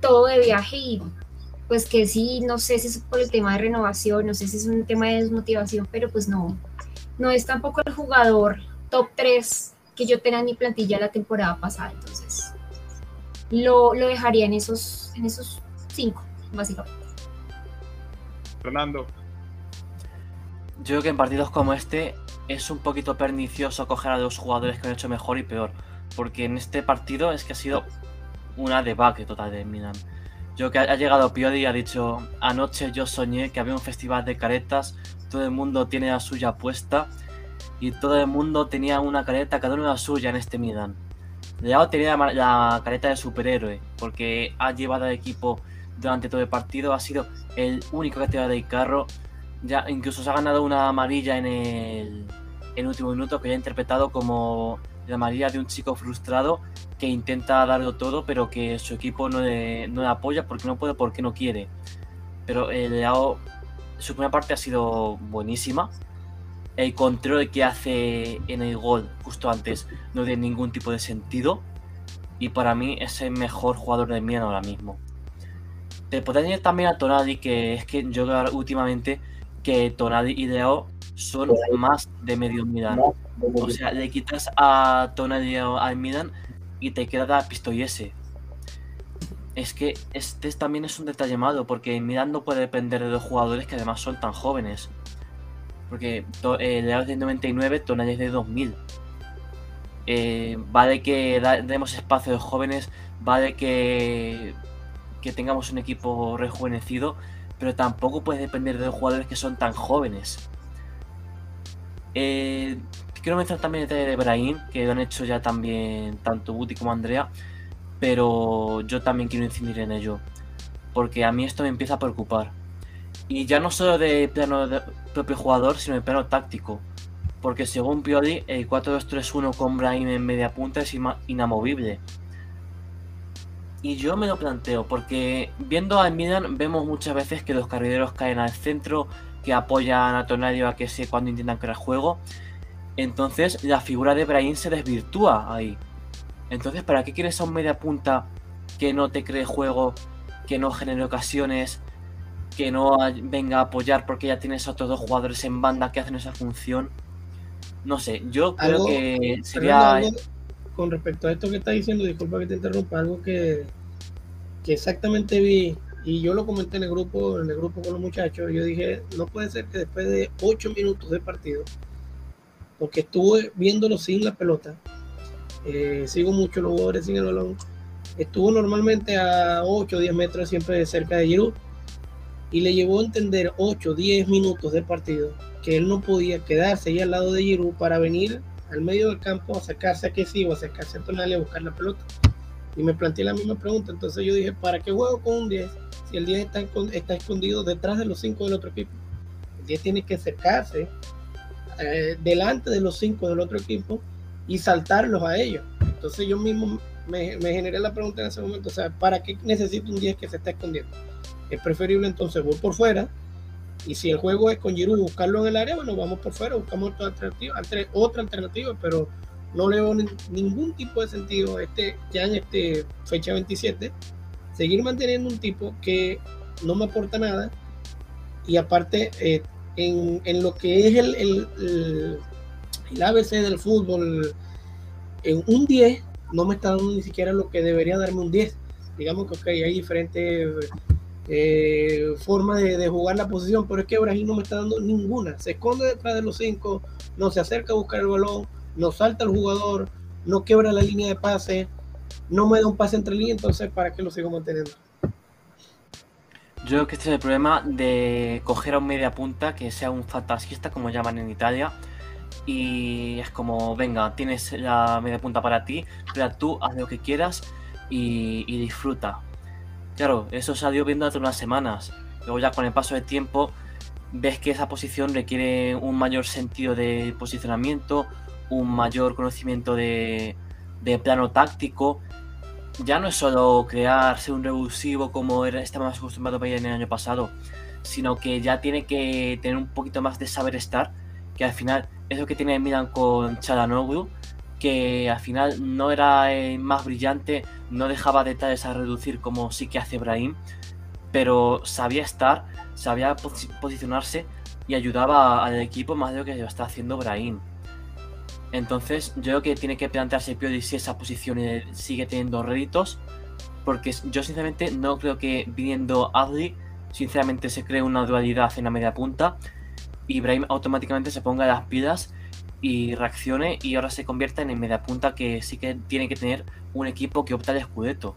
todo de viaje y pues que sí, no sé si es por el tema de renovación, no sé si es un tema de desmotivación, pero pues no, no es tampoco el jugador top 3 que yo tenía en mi plantilla la temporada pasada, entonces lo, lo dejaría en esos, en esos cinco, básicamente. Fernando. Yo creo que en partidos como este es un poquito pernicioso coger a dos jugadores que han hecho mejor y peor. Porque en este partido es que ha sido una debacle total de Milan. Yo que ha llegado Piodi y ha dicho, anoche yo soñé que había un festival de caretas, todo el mundo tiene la suya puesta y todo el mundo tenía una careta, cada uno la suya en este Milan. Leao tenía la, la careta de superhéroe porque ha llevado al equipo durante todo el partido, ha sido el único que ha tirado del carro, ya incluso se ha ganado una amarilla en el, en último minuto que ya ha interpretado como la amarilla de un chico frustrado que intenta darlo todo, pero que su equipo no le, no le apoya porque no puede, porque no quiere. Pero el Leao, su primera parte ha sido buenísima. El control que hace en el gol justo antes no tiene ningún tipo de sentido. Y para mí es el mejor jugador de Milan ahora mismo. Te podría añadir también a Tonali, que es que yo creo últimamente que Tonali y Leao son más de medio Milan. O sea, le quitas a Tonali al Milan y te queda Pistoiese. Es que este también es un detalle malo, porque Milan no puede depender de dos jugadores que además son tan jóvenes. Porque eh, Leao es de 99, Tonali es de 2000. Eh, vale que demos espacio a los jóvenes, vale que, que tengamos un equipo rejuvenecido, pero tampoco puede depender de los jugadores que son tan jóvenes. Eh, quiero mencionar también el detalle de Brahim, que lo han hecho ya también tanto Guti como Andrea, pero yo también quiero incidir en ello, porque a mí esto me empieza a preocupar. Y ya no solo de plano de propio jugador, sino de plano táctico. Porque según Pioli, el 4-2-3-1 con Brahim en media punta es inamovible. Y yo me lo planteo, porque viendo al Milan vemos muchas veces que los carrileros caen al centro, que apoyan a Tonadio a que sé cuando intentan crear juego. Entonces la figura de Brahim se desvirtúa ahí. Entonces, ¿para qué quieres a un media punta que no te cree juego, que no genere ocasiones, que no venga a apoyar porque ya tienes a otros dos jugadores en banda que hacen esa función? No sé, yo creo que sería... con respecto a esto que está diciendo, disculpa que te interrumpa, algo que, que exactamente vi y yo lo comenté en el grupo, en el grupo con los muchachos, yo dije, no puede ser que después de ocho minutos de partido, porque estuve viéndolo sin la pelota, eh, sigo mucho los jugadores sin el balón, estuvo normalmente a 8 o 10 metros siempre cerca de Giroud, y le llevó a entender 8 o 10 minutos de partido que él no podía quedarse ahí al lado de Giroud para venir al medio del campo, a acercarse a que sí o acercarse a Tonali a buscar la pelota. Y me planteé la misma pregunta, entonces yo dije, ¿para qué juego con un 10? Si el 10 está, está escondido detrás de los 5 del otro equipo. El 10 tiene que acercarse eh, delante de los 5 del otro equipo y saltarlos a ellos. Entonces yo mismo me, me, generé la pregunta en ese momento, o sea, ¿para qué necesito un 10 que se está escondiendo? Es preferible entonces voy por fuera y si el juego es con Giroud buscarlo en el área, bueno, vamos por fuera, buscamos otra alternativa, otra alternativa, pero no le veo ningún tipo de sentido este, ya en este fecha 27 seguir manteniendo un tipo que no me aporta nada y aparte eh, en, en, lo que es el, el, el, el, ABC del fútbol en un 10 no me está dando ni siquiera lo que debería darme un 10 digamos que okay, hay diferentes eh, formas de, jugar la posición pero es que Brasil no me está dando ninguna se esconde detrás de los 5 no se acerca a buscar el balón no salta el jugador, no quebra la línea de pase, no me da un pase entre líneas, entonces ¿para qué lo sigo manteniendo? Yo creo que este es el problema de coger a un media punta que sea un fantasista, como llaman en Italia, y es como, venga, tienes la media punta para ti, pero tú haz lo que quieras y disfruta. Claro, eso salió viendo hace unas semanas. Luego ya con el paso del tiempo ves que esa posición requiere un mayor sentido de posicionamiento, un mayor conocimiento de, plano táctico. Ya no es solo crearse un revulsivo como era, estábamos acostumbrados a ver en el año pasado, sino que ya tiene que tener un poquito más de saber estar, que al final es lo que tiene Milan con Chalanoglu, que al final no era el más brillante, no dejaba detalles a reducir como sí que hace Brahim, pero sabía estar, sabía pos posicionarse y ayudaba al equipo más de lo que lo está haciendo Brahim. Entonces, yo creo que tiene que plantearse Pioli si esa posición sigue teniendo réditos porque yo sinceramente no creo que viniendo Adli, sinceramente se cree una dualidad en la media punta y Brahim automáticamente se ponga las pilas y reaccione y ahora se convierta en el media punta que sí que tiene que tener un equipo que opta al escudeto.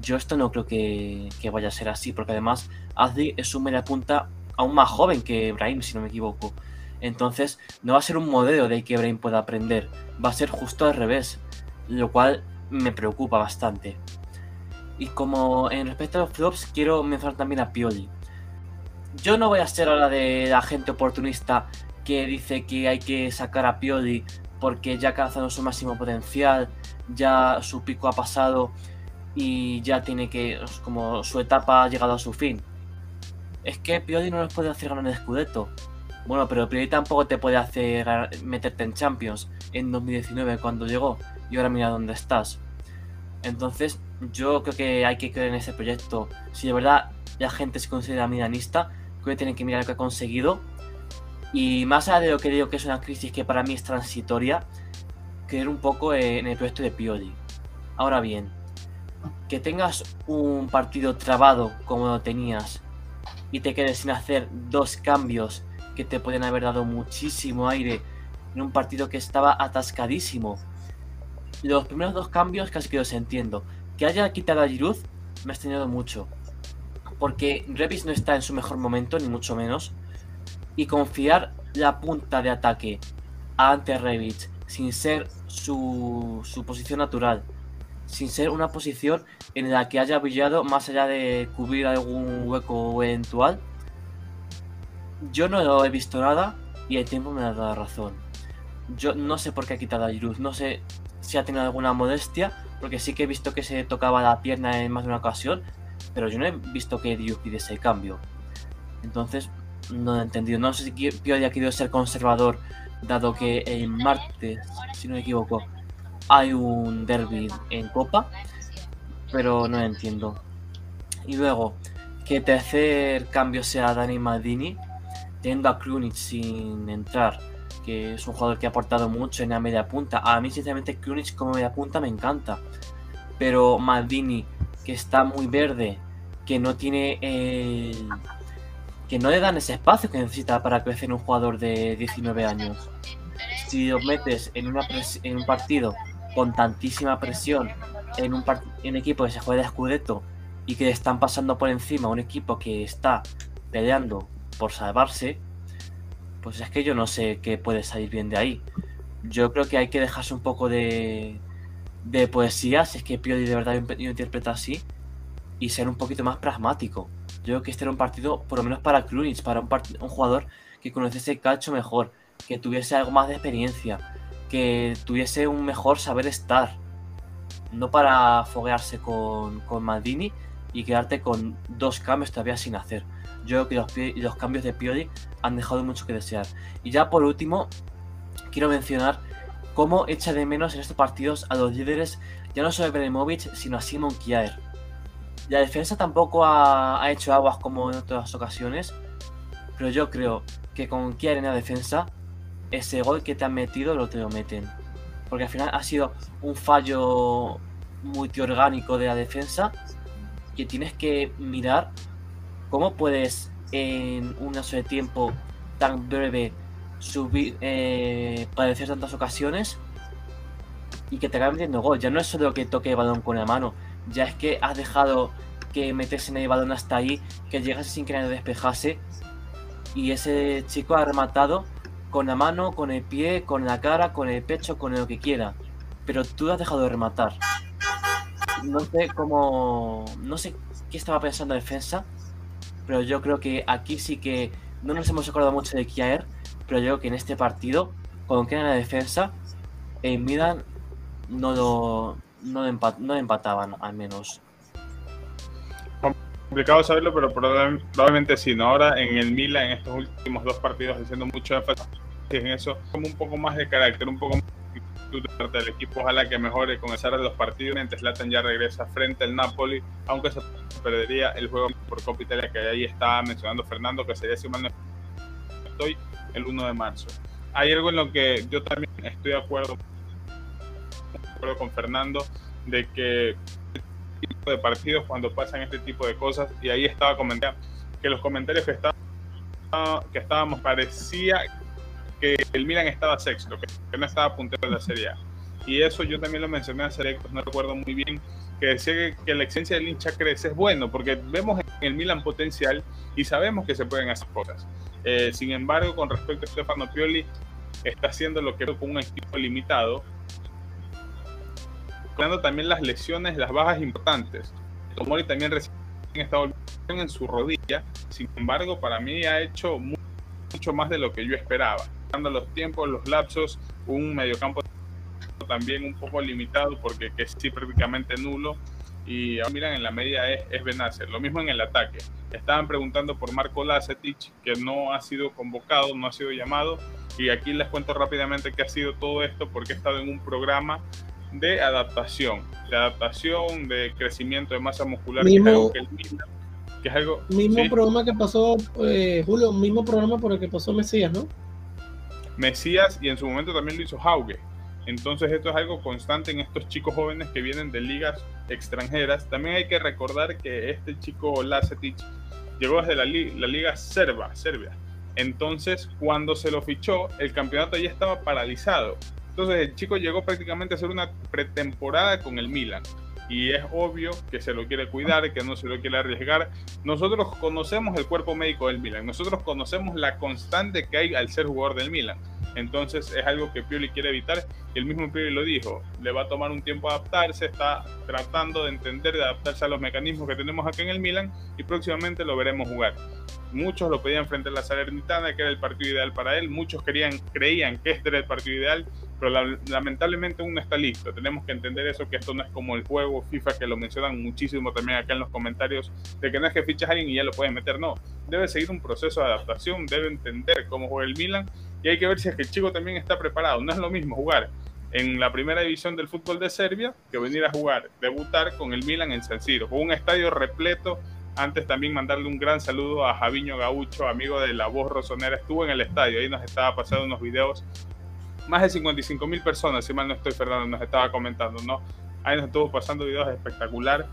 Yo esto no creo que, vaya a ser así, porque además Adli es un media punta aún más joven que Brahim, si no me equivoco. Entonces, no va a ser un modelo de que Brahim pueda aprender, va a ser justo al revés, lo cual me preocupa bastante. Y como en respecto a los flops, quiero mencionar también a Pioli. Yo no voy a ser ahora de la gente oportunista que dice que hay que sacar a Pioli porque ya ha alcanzado su máximo potencial, ya su pico ha pasado y ya tiene que, como su etapa ha llegado a su fin. Es que Pioli no les puede hacer ganar el Scudetto. Bueno, pero Pioli tampoco te puede hacer meterte en Champions en 2019 cuando llegó y ahora mira dónde estás. Entonces, yo creo que hay que creer en ese proyecto. Si de verdad la gente se considera milanista, creo que tienen que mirar lo que ha conseguido. Y más allá de lo que digo que es una crisis que para mí es transitoria, creer un poco en el proyecto de Pioli. Ahora bien, que tengas un partido trabado como lo tenías y te quedes sin hacer dos cambios que te pueden haber dado muchísimo aire en un partido que estaba atascadísimo. Los primeros dos cambios casi que los entiendo. Que haya quitado a Giroud me ha extrañado mucho. Porque Revis no está en su mejor momento, ni mucho menos. Y confiar la punta de ataque ante Revis sin ser su, su posición natural. Sin ser una posición en la que haya brillado más allá de cubrir algún hueco eventual. Yo no he visto nada y el tiempo me ha dado razón. Yo no sé por qué ha quitado a Giroud, no sé si ha tenido alguna modestia, porque sí que he visto que se tocaba la pierna en más de una ocasión, pero yo no he visto que Dios pidiese el cambio. Entonces, no he entendido. No sé si Pio haya querido ser conservador, dado que el martes, si no me equivoco, hay un derby en Copa, pero no entiendo. Y luego, que tercer cambio sea Dani Maldini, teniendo a Krunic sin entrar que es un jugador que ha aportado mucho en la media punta. A mí, sinceramente, Krunic como media punta me encanta. Pero Maldini, que está muy verde, que no tiene el... que no le dan ese espacio que necesita para crecer un jugador de 19 años. Si lo metes en, una en un partido con tantísima presión, en un, equipo que se juega de escudeto y que están pasando por encima un equipo que está peleando por salvarse, pues es que yo no sé qué puede salir bien de ahí. Yo creo que hay que dejarse un poco de, de poesía, si es que Pioli de verdad lo interpreta así, y ser un poquito más pragmático. Yo creo que este era un partido, por lo menos para Krunic, para un, un jugador que conociese el calcio mejor, que tuviese algo más de experiencia, que tuviese un mejor saber estar. No para foguearse con, con Maldini y quedarte con dos cambios todavía sin hacer. Yo creo que los, cambios de Pioli han dejado mucho que desear. Y ya por último, quiero mencionar cómo echa de menos en estos partidos a los líderes, ya no solo Ibrahimovic, sino a Simon Kiaer. La defensa tampoco ha, hecho aguas como en otras ocasiones, pero yo creo que con Kiaer en la defensa, ese gol que te han metido lo te lo meten. Porque al final ha sido un fallo multiorgánico de la defensa que tienes que mirar cómo puedes en un lazo de tiempo tan breve subir, eh, padecer tantas ocasiones y que te acabe metiendo gol. Ya no es solo que toque el balón con la mano, ya es que has dejado que metes en el balón hasta ahí, que llegase sin que nadie despejase y ese chico ha rematado con la mano, con el pie, con la cara, con el pecho, con lo que quiera. Pero tú has dejado de rematar. No sé cómo... No sé qué estaba pensando defensa, pero yo creo que aquí sí que no nos hemos acordado mucho de Kiaer, pero yo creo que en este partido, con que en la defensa, en Milan no lo, no, empat, no empataban, al menos. Complicado saberlo, pero probablemente sí, ¿no? Ahora en el Milan, en estos últimos dos partidos, haciendo mucho énfasis en eso, como un poco más de carácter, un poco más del equipo, ojalá que mejore con el de los partidos. Mientras Latan ya regresa frente al Napoli, aunque se perdería el juego por Copa Italia que ahí estaba mencionando Fernando, que sería si mal no estoy el 1 de marzo. Hay algo en lo que yo también estoy de acuerdo, acuerdo con Fernando, de que de partidos cuando pasan este tipo de cosas y ahí estaba comentando que los comentarios que, estaba, que estábamos parecía que el Milan estaba sexto, que, no estaba puntero de la Serie A. Y eso yo también lo mencioné hace directos, no recuerdo muy bien, que decía que, la exigencia del hincha crece. Es bueno, porque vemos en el Milan potencial y sabemos que se pueden hacer cosas. Eh, sin embargo, con respecto a Stefano Pioli, está haciendo lo que con un equipo limitado, también las lesiones, las bajas importantes. Tomori también recién está en su rodilla, sin embargo, para mí ha hecho mucho más de lo que yo esperaba. Dando los tiempos, los lapsos, un mediocampo también un poco limitado porque que sí prácticamente nulo y ahora miran en la media es, es Benacer. Lo mismo en el ataque. Estaban preguntando por Marco Lacetic, que no ha sido convocado, no ha sido llamado. Y aquí les cuento rápidamente qué ha sido todo esto, porque he estado en un programa de adaptación, de adaptación, de crecimiento de masa muscular, mismo, que es algo que el Milan, que es algo... Mismo ¿sí? programa que pasó, eh, Julio, mismo programa por el que pasó Mesías, ¿no? Mesías y en su momento también lo hizo Hauge. Entonces esto es algo constante en estos chicos jóvenes que vienen de ligas extranjeras. También hay que recordar que este chico Lacetic llegó desde la, li la liga serba, Serbia. Entonces cuando se lo fichó, el campeonato ya estaba paralizado. Entonces el chico llegó prácticamente a hacer una pretemporada con el Milan. Y es obvio que se lo quiere cuidar, que no se lo quiere arriesgar. Nosotros conocemos el cuerpo médico del Milan. Nosotros conocemos la constante que hay al ser jugador del Milan. Entonces es algo que Pioli quiere evitar y el mismo Pioli lo dijo, le va a tomar un tiempo adaptarse, está tratando de entender, de adaptarse a los mecanismos que tenemos aquí en el Milan y próximamente lo veremos jugar. Muchos lo pedían frente a la Salernitana, que era el partido ideal para él, muchos querían, creían que este era el partido ideal, pero la, lamentablemente uno está listo. Tenemos que entender eso, que esto no es como el juego FIFA, que lo mencionan muchísimo también acá en los comentarios, de que no es que fichas a alguien y ya lo puedes meter, no. Debe seguir un proceso de adaptación, debe entender cómo juega el Milan y hay que ver si es que el chico también está preparado. No es lo mismo jugar en la primera división del fútbol de Serbia que venir a jugar, debutar con el Milan en San Siro, con un estadio repleto. Antes también mandarle un gran saludo a Javiño Gaucho, amigo de la voz rosonera, estuvo en el estadio, ahí nos estaba pasando unos videos, más de 55 mil personas, si mal no estoy, Fernando, nos estaba comentando, ¿no? Ahí nos estuvo pasando videos espectacular,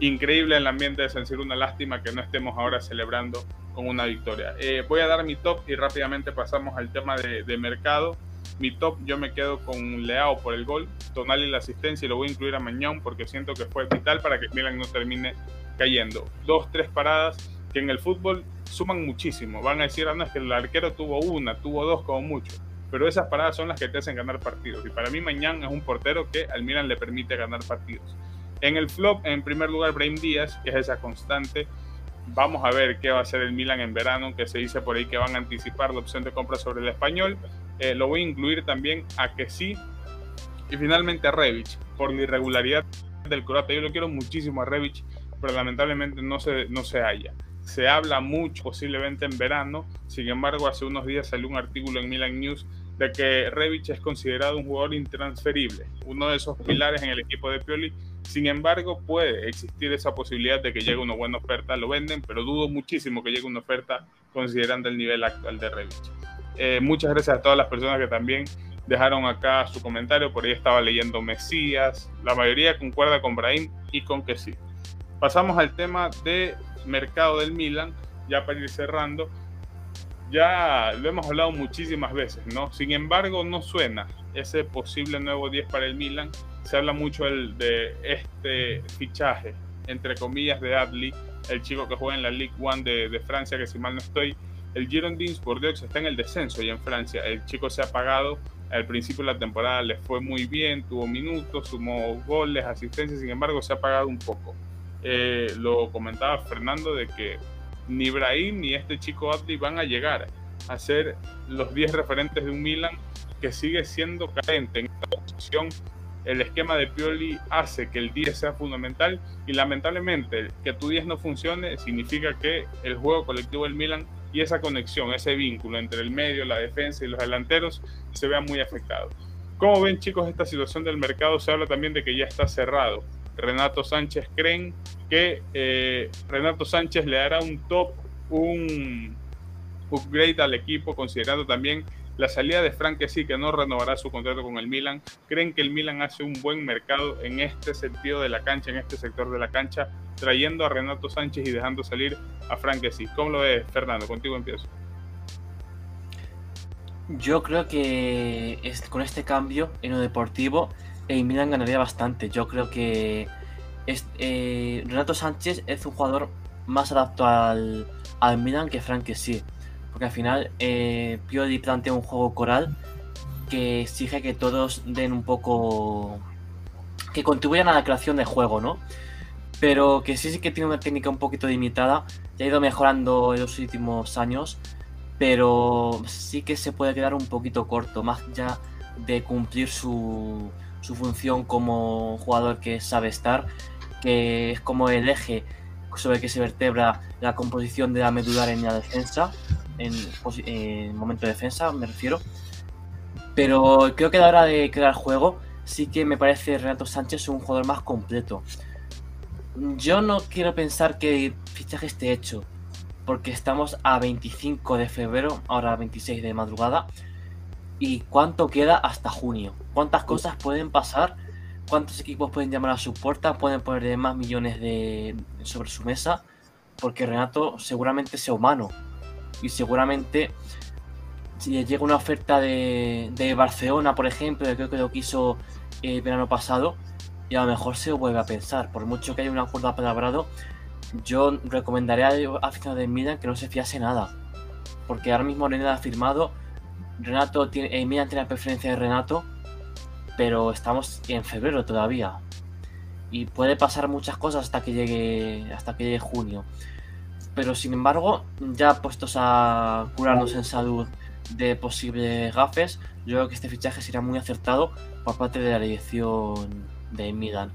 increíble el ambiente de San Siro, una lástima que no estemos ahora celebrando con una victoria. Eh, voy a dar mi top y rápidamente pasamos al tema de, de, mercado. Mi top yo me quedo con Leao por el gol, Tonali la asistencia y lo voy a incluir a Mañón porque siento que fue vital para que Milan no termine cayendo. Dos, tres paradas que en el fútbol suman muchísimo. Van a decir, ah, no, es que el arquero tuvo una, tuvo dos como mucho. Pero esas paradas son las que te hacen ganar partidos. Y para mí Mañán es un portero que al Milan le permite ganar partidos. En el flop, en primer lugar, Brahim Díaz, que es esa constante Vamos a ver qué va a hacer el Milan en verano, que se dice por ahí que van a anticipar la opción de compra sobre el español. Eh, lo voy a incluir también a que sí. Y finalmente a Revich, por la irregularidad del croata. Yo lo quiero muchísimo a Revich, pero lamentablemente no se, no se halla. Se habla mucho posiblemente en verano, sin embargo hace unos días salió un artículo en Milan News de que Revich es considerado un jugador intransferible, uno de esos pilares en el equipo de Pioli sin embargo, puede existir esa posibilidad de que llegue una buena oferta, lo venden, pero dudo muchísimo que llegue una oferta considerando el nivel actual de Revich. Eh, muchas gracias a todas las personas que también dejaron acá su comentario, por ahí estaba leyendo Mesías, la mayoría concuerda con Brahim y con que sí. Pasamos al tema de mercado del Milan, ya para ir cerrando. Ya lo hemos hablado muchísimas veces, ¿no? Sin embargo, no suena ese posible nuevo 10 para el Milan se habla mucho el, de este fichaje, entre comillas, de Adli, el chico que juega en la Ligue 1 de, Francia, que si mal no estoy, el Girondins Bordeaux está en el descenso y en Francia. El chico se ha pagado, al principio de la temporada le fue muy bien, tuvo minutos, sumó goles, asistencias, sin embargo se ha pagado un poco. Eh, lo comentaba Fernando de que ni Brahim ni este chico Adli van a llegar a ser los 10 referentes de un Milan que sigue siendo carente en esta posición el esquema de Pioli hace que el 10 sea fundamental y lamentablemente que tu 10 no funcione significa que el juego colectivo del Milan y esa conexión, ese vínculo entre el medio, la defensa y los delanteros se vea muy afectado. ¿Cómo ven chicos esta situación del mercado? Se habla también de que ya está cerrado. Renato Sánchez creen que eh, Renato Sánchez le dará un top, un upgrade al equipo, considerando también La salida de Frank sí que no renovará su contrato con el Milan. ¿Creen que el Milan hace un buen mercado en este sentido de la cancha, en este sector de la cancha, trayendo a Renato Sánchez y dejando salir a Frank sí? ¿Cómo lo ves, Fernando? Contigo empiezo. Yo creo que con este cambio en lo deportivo, el Milan ganaría bastante. Yo creo que eh, Renato Sánchez es un jugador más adaptado al, Milan que Frank sí. Porque al final eh, plantea un juego coral que exige que todos den un poco. que contribuyan a la creación de juego, ¿no? Pero que sí, sí que tiene una técnica un poquito limitada. Ya ha ido mejorando en los últimos años. Pero sí que se puede quedar un poquito corto, más ya de cumplir su, su función como jugador que sabe estar, que es como el eje sobre que se vertebra la composición de la medular en la defensa, en, en momento de defensa me refiero. Pero creo que a la hora de crear juego, sí que me parece Renato Sánchez un jugador más completo. Yo no quiero pensar que el fichaje esté hecho, porque estamos a 25 de febrero, ahora 26 de madrugada. ¿Y cuánto queda hasta junio? ¿Cuántas cosas pueden pasar cuántos equipos pueden llamar a su puerta, pueden poner más millones de, sobre su mesa, porque Renato seguramente sea humano. Y seguramente si llega una oferta de, Barcelona, por ejemplo, creo que lo quiso el verano pasado, y a lo mejor se vuelve a pensar, por mucho que haya un acuerdo apalabrado, yo recomendaría a final de Milan que no se fiase nada, porque ahora mismo Renato ha firmado, Renato tiene, el Milan tiene la preferencia de Renato, pero estamos en febrero todavía y puede pasar muchas cosas hasta que llegue hasta que llegue junio. Pero sin embargo, ya puestos a curarnos en salud de posibles gafes, yo creo que este fichaje será muy acertado por parte de la dirección de Milan.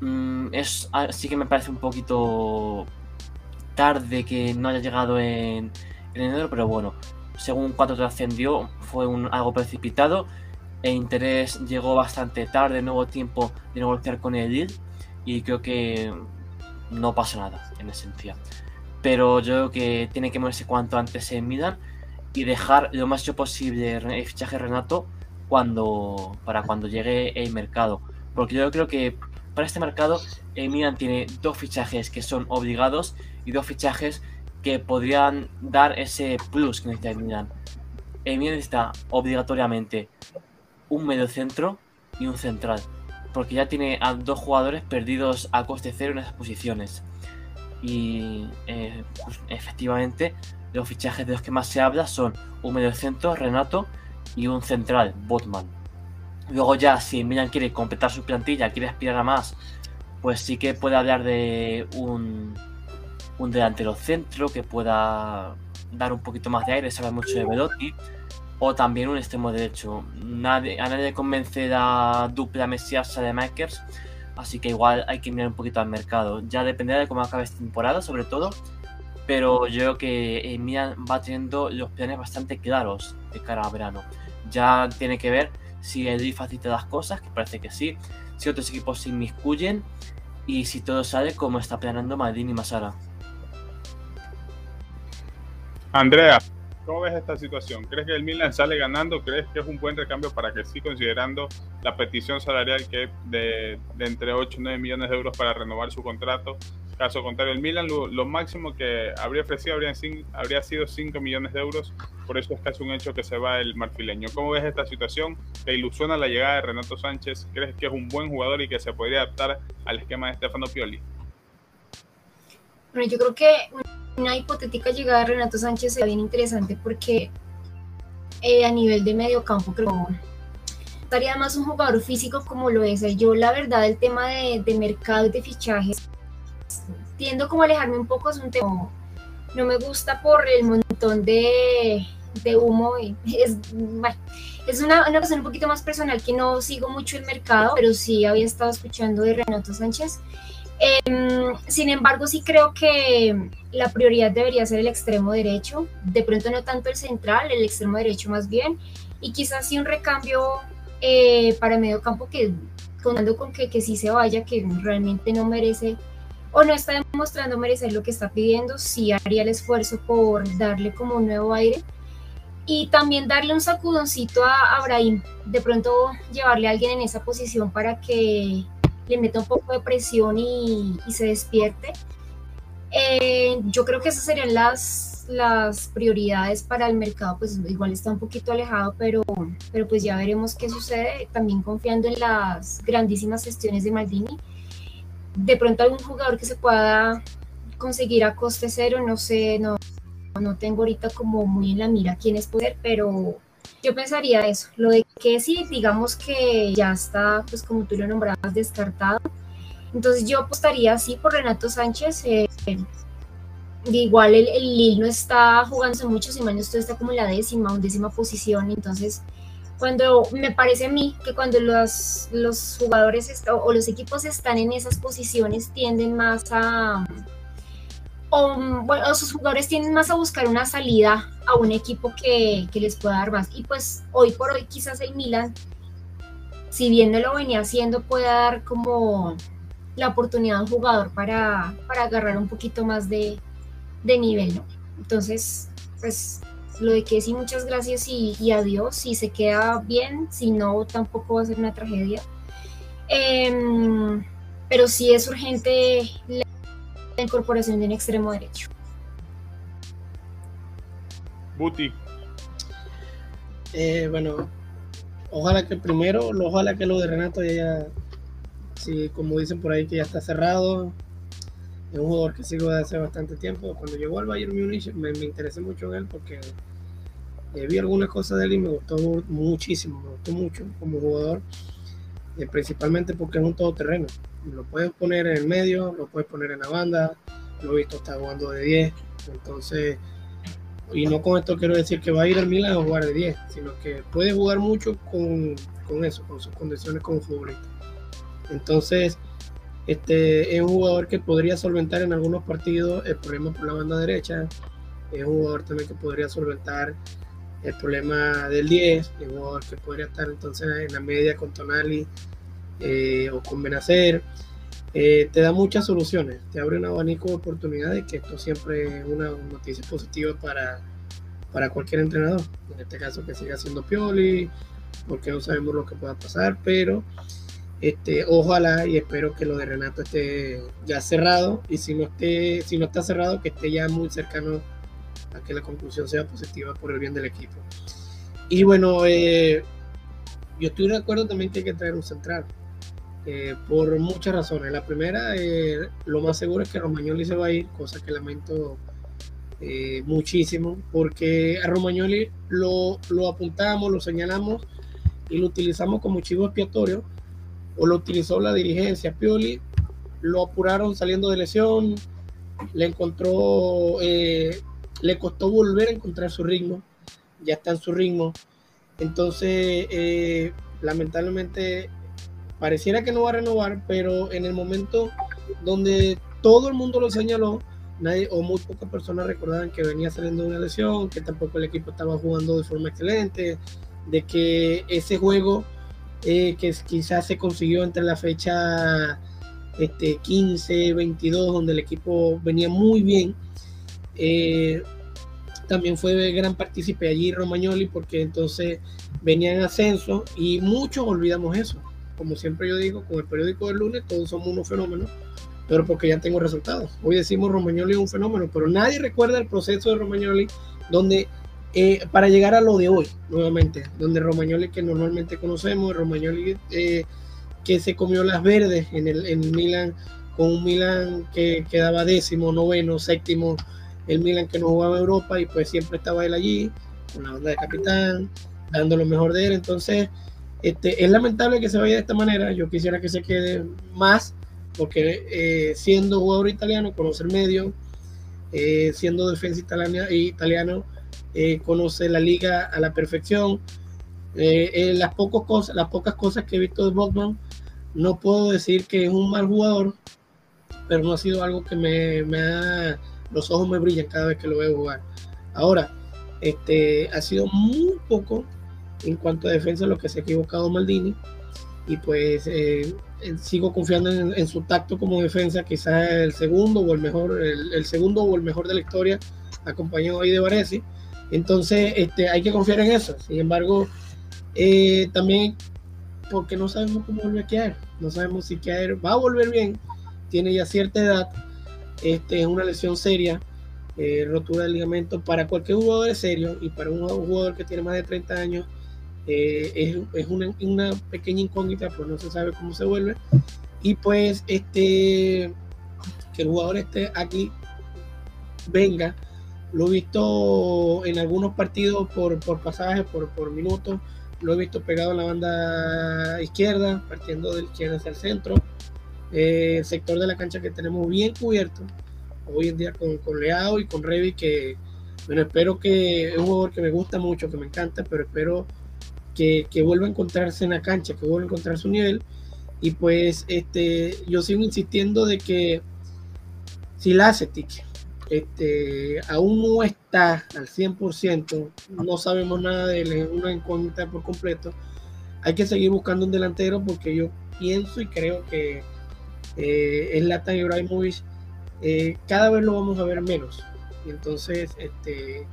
Mm, es, ah, sí que me parece un poquito tarde que no haya llegado en, enero, pero bueno, según cuando trascendió, fue un, algo precipitado el interés llegó bastante tarde, nuevo tiempo de negociar con el y creo que no pasa nada en esencia. Pero yo creo que tiene que moverse cuanto antes en Milan y dejar lo más posible el fichaje Renato cuando para cuando llegue el mercado. Porque yo creo que para este mercado el Milan tiene dos fichajes que son obligados y dos fichajes que podrían dar ese plus que necesita el Milan. El Milan necesita obligatoriamente un medio centro y un central. Porque ya tiene a dos jugadores perdidos a coste cero en esas posiciones. Y eh, pues, efectivamente, los fichajes de los que más se habla son un medio centro, Renato, y un central, Botman. Luego ya, si Milan quiere completar su plantilla, quiere aspirar a más, pues sí que puede hablar de un, un delantero centro que pueda dar un poquito más de aire, sabe mucho de Velotti o también un extremo derecho. Nadie, a nadie convence la dupla Mesías de Makers, así que igual hay que mirar un poquito al mercado. Ya dependerá de cómo acabe esta temporada, sobre todo, pero yo creo que eh, Milan va teniendo los planes bastante claros de cara a verano. Ya tiene que ver si el facilita las cosas, que parece que sí, si otros equipos se inmiscuyen y si todo sale como está planeando Maldini y Masara. Andrea, ¿Cómo ves esta situación? ¿Crees que el Milan sale ganando? ¿Crees que es un buen recambio para que sí, considerando la petición salarial que de, de entre 8 y 9 millones de euros para renovar su contrato? Caso contrario, el Milan lo, máximo que habría ofrecido habría, habría sido 5 millones de euros, por eso es casi un hecho que se va el marfileño. ¿Cómo ves esta situación? ¿Te ilusiona la llegada de Renato Sánchez? ¿Crees que es un buen jugador y que se podría adaptar al esquema de Stefano Pioli? Bueno, yo creo que una hipotética llegada de Renato Sánchez sería bien interesante porque eh, a nivel de medio campo creo estaría más un jugador físico como lo es. Yo la verdad el tema de, de mercado y de fichajes tiendo como a alejarme un poco, es un tema no me gusta por el montón de, de humo es, es una, una cosa un poquito más personal que no sigo mucho el mercado, pero sí había estado escuchando de Renato Sánchez Em, sin embargo, sí creo que la prioridad debería ser el extremo derecho, de pronto no tanto el central, el extremo derecho más bien, y quizás sí un recambio eh, para medio campo que contando con que, que sí se vaya, que realmente no merece o no está demostrando merecer lo que está pidiendo, sí haría el esfuerzo por darle como un nuevo aire. Y también darle un sacudoncito a Abraham, de pronto llevarle a alguien en esa posición para que le meta un poco de presión y, se despierte. Eh, yo creo que esas serían las, las prioridades para el mercado, pues igual está un poquito alejado, pero, pero pues ya veremos qué sucede, también confiando en las grandísimas gestiones de Maldini. De pronto algún jugador que se pueda conseguir a coste cero, no sé, no, no tengo ahorita como muy en la mira quién es poder, pero yo pensaría eso, lo de que sí, digamos que ya está, pues como tú lo nombrabas, descartado. Entonces yo apostaría así por Renato Sánchez. Eh, igual el, el Lille no está jugándose mucho, si mal no está como en la décima, undécima posición, entonces cuando me parece a mí que cuando los, los jugadores o los equipos están en esas posiciones tienden más a, o, bueno, sus jugadores tienden más a buscar una salida a un equipo que, les pueda dar más. Y pues hoy por hoy quizás el Milan, si bien no lo venía haciendo, pueda dar como la oportunidad a un jugador para, agarrar un poquito más de, nivel, Entonces, pues lo de que sí, muchas gracias y, adiós. Si se queda bien, si no, tampoco va a ser una tragedia. Em, pero sí es urgente la incorporación de un extremo derecho. Buti. Eh, bueno, ojalá que primero, ojalá que lo de Renato ya, sí, como dicen por ahí, que ya está cerrado. Es un jugador que sigo desde hace bastante tiempo. Cuando llegó al Bayern Munich me, me interesé mucho en él porque eh, vi algunas cosas de él y me gustó muchísimo, me gustó mucho como jugador, eh, principalmente porque es un todoterreno. Lo puedes poner en el medio, lo puedes poner en la banda, lo he visto está jugando de 10, entonces, y no con esto quiero decir que va a ir al Milan a jugar de 10, sino que puede jugar mucho con, con eso, con sus condiciones como futbolista. Entonces, este es un jugador que podría solventar en algunos partidos el problema por la banda derecha, es un jugador también que podría solventar el problema del 10, es un jugador que podría estar entonces en la media con Tonali eh, o con Benacer, eh, te da muchas soluciones, te abre un abanico de oportunidades que esto siempre es una noticia positiva para, para cualquier entrenador, en este caso que siga siendo Pioli, porque no sabemos lo que pueda pasar, pero este, ojalá y espero que lo de Renato esté ya cerrado y si no, esté, si no está cerrado, que esté ya muy cercano a que la conclusión sea positiva por el bien del equipo. Y bueno, eh, yo estoy de acuerdo también que hay que traer un central. Eh, por muchas razones. La primera, eh, lo más seguro es que Romagnoli se va a ir, cosa que lamento eh, muchísimo, porque a Romagnoli lo, lo apuntamos, lo señalamos y lo utilizamos como chivo expiatorio, o lo utilizó la dirigencia. Pioli lo apuraron saliendo de lesión, le encontró, le costó volver a encontrar su ritmo, ya está en su ritmo. Entonces, lamentablemente pareciera que no va a renovar, pero en el momento donde todo el mundo lo señaló, nadie o muy pocas personas recordaban que venía saliendo de una lesión, que tampoco el equipo estaba jugando de forma excelente, de que ese juego eh, que quizás se consiguió entre la fecha este, 15, 22, donde el equipo venía muy bien, eh, también fue gran partícipe allí Romagnoli porque entonces venía en ascenso y muchos olvidamos eso como siempre yo digo, con el periódico del lunes todos somos unos fenómenos, pero porque ya tengo resultados. Hoy decimos Romagnoli es un fenómeno, pero nadie recuerda el proceso de Romagnoli donde eh, para llegar a lo de hoy, nuevamente, donde Romagnoli que normalmente conocemos, Romagnoli eh, que se comió las verdes en el en Milan, con un Milan que quedaba décimo, noveno, séptimo, el Milan que no jugaba en Europa y pues siempre estaba él allí, con la onda de capitán, dando lo mejor de él, entonces este, es lamentable que se vaya de esta manera. Yo quisiera que se quede más, porque eh, siendo jugador italiano, conoce el medio, eh, siendo defensa italiana, italiano, eh, conoce la liga a la perfección. las, pocas cosas, las pocas cosas que he visto de Bogman, no puedo decir que es un mal jugador, pero no ha sido algo que me, me ha, los ojos me brillan cada vez que lo veo jugar. Ahora, este, ha sido muy poco en cuanto a defensa lo que se ha equivocado Maldini y pues eh, sigo confiando en, su tacto como defensa, quizás el segundo o el mejor, el, segundo o el mejor de la historia, acompañado ahí de Varese. Entonces, este, hay que confiar en eso. Sin embargo, eh, también porque no sabemos cómo vuelve a quedar. No sabemos si quedar va a volver bien. Tiene ya cierta edad. Este es una lesión seria. Eh, rotura de ligamento para cualquier jugador es serio y para un jugador que tiene más de 30 años eh, es, es una, una, pequeña incógnita, pues no se sabe cómo se vuelve. Y pues este que el jugador esté aquí venga. Lo he visto en algunos partidos por, por pasajes, por, por minutos. Lo he visto pegado en la banda izquierda, partiendo de la izquierda hacia el centro. Eh, el sector de la cancha que tenemos bien cubierto hoy en día con, con Leao y con Revi, que bueno, espero que es un jugador que me gusta mucho, que me encanta, pero espero que, que, vuelva a encontrarse en la cancha, que vuelva a encontrar su nivel. Y pues este, yo sigo insistiendo de que si Lacetic este, aún no está al 100%, no sabemos nada de él, una incógnita por completo. Hay que seguir buscando un delantero porque yo pienso y creo que eh, es Latan Ibrahimovic, eh, cada vez lo vamos a ver menos. Y entonces, este,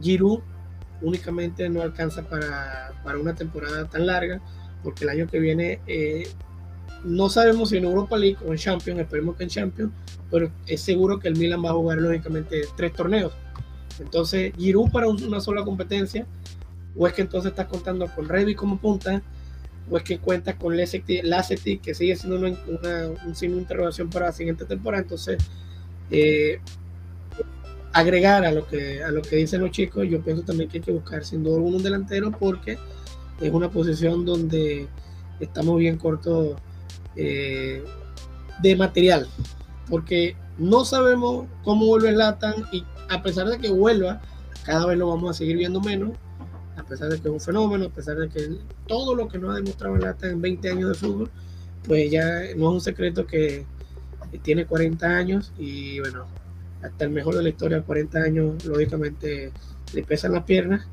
Giroud únicamente no alcanza para, para, una temporada tan larga, porque el año que viene eh, no sabemos si en Europa League o en Champions, esperemos que en Champions, pero es seguro que el Milan va a jugar lógicamente tres torneos. Entonces, Giroud para una sola competencia, o es que entonces estás contando con Revi como punta, o es que cuentas con Lacetti, que sigue siendo una, un signo de interrogación para la siguiente temporada. Entonces, eh, agregar a lo que a lo que dicen los chicos, yo pienso también que hay que buscar sin duda un delantero porque es una posición donde estamos bien cortos eh, de material porque no sabemos cómo vuelve Latan y a pesar de que vuelva, cada vez lo vamos a seguir viendo menos, pesar de que es un fenómeno, a pesar de que todo lo que nos ha demostrado Latan en 20 años de fútbol, pues ya no es un secreto que tiene 40 años y bueno, hasta el mejor de la historia, 40 años, lógicamente le pesan las piernas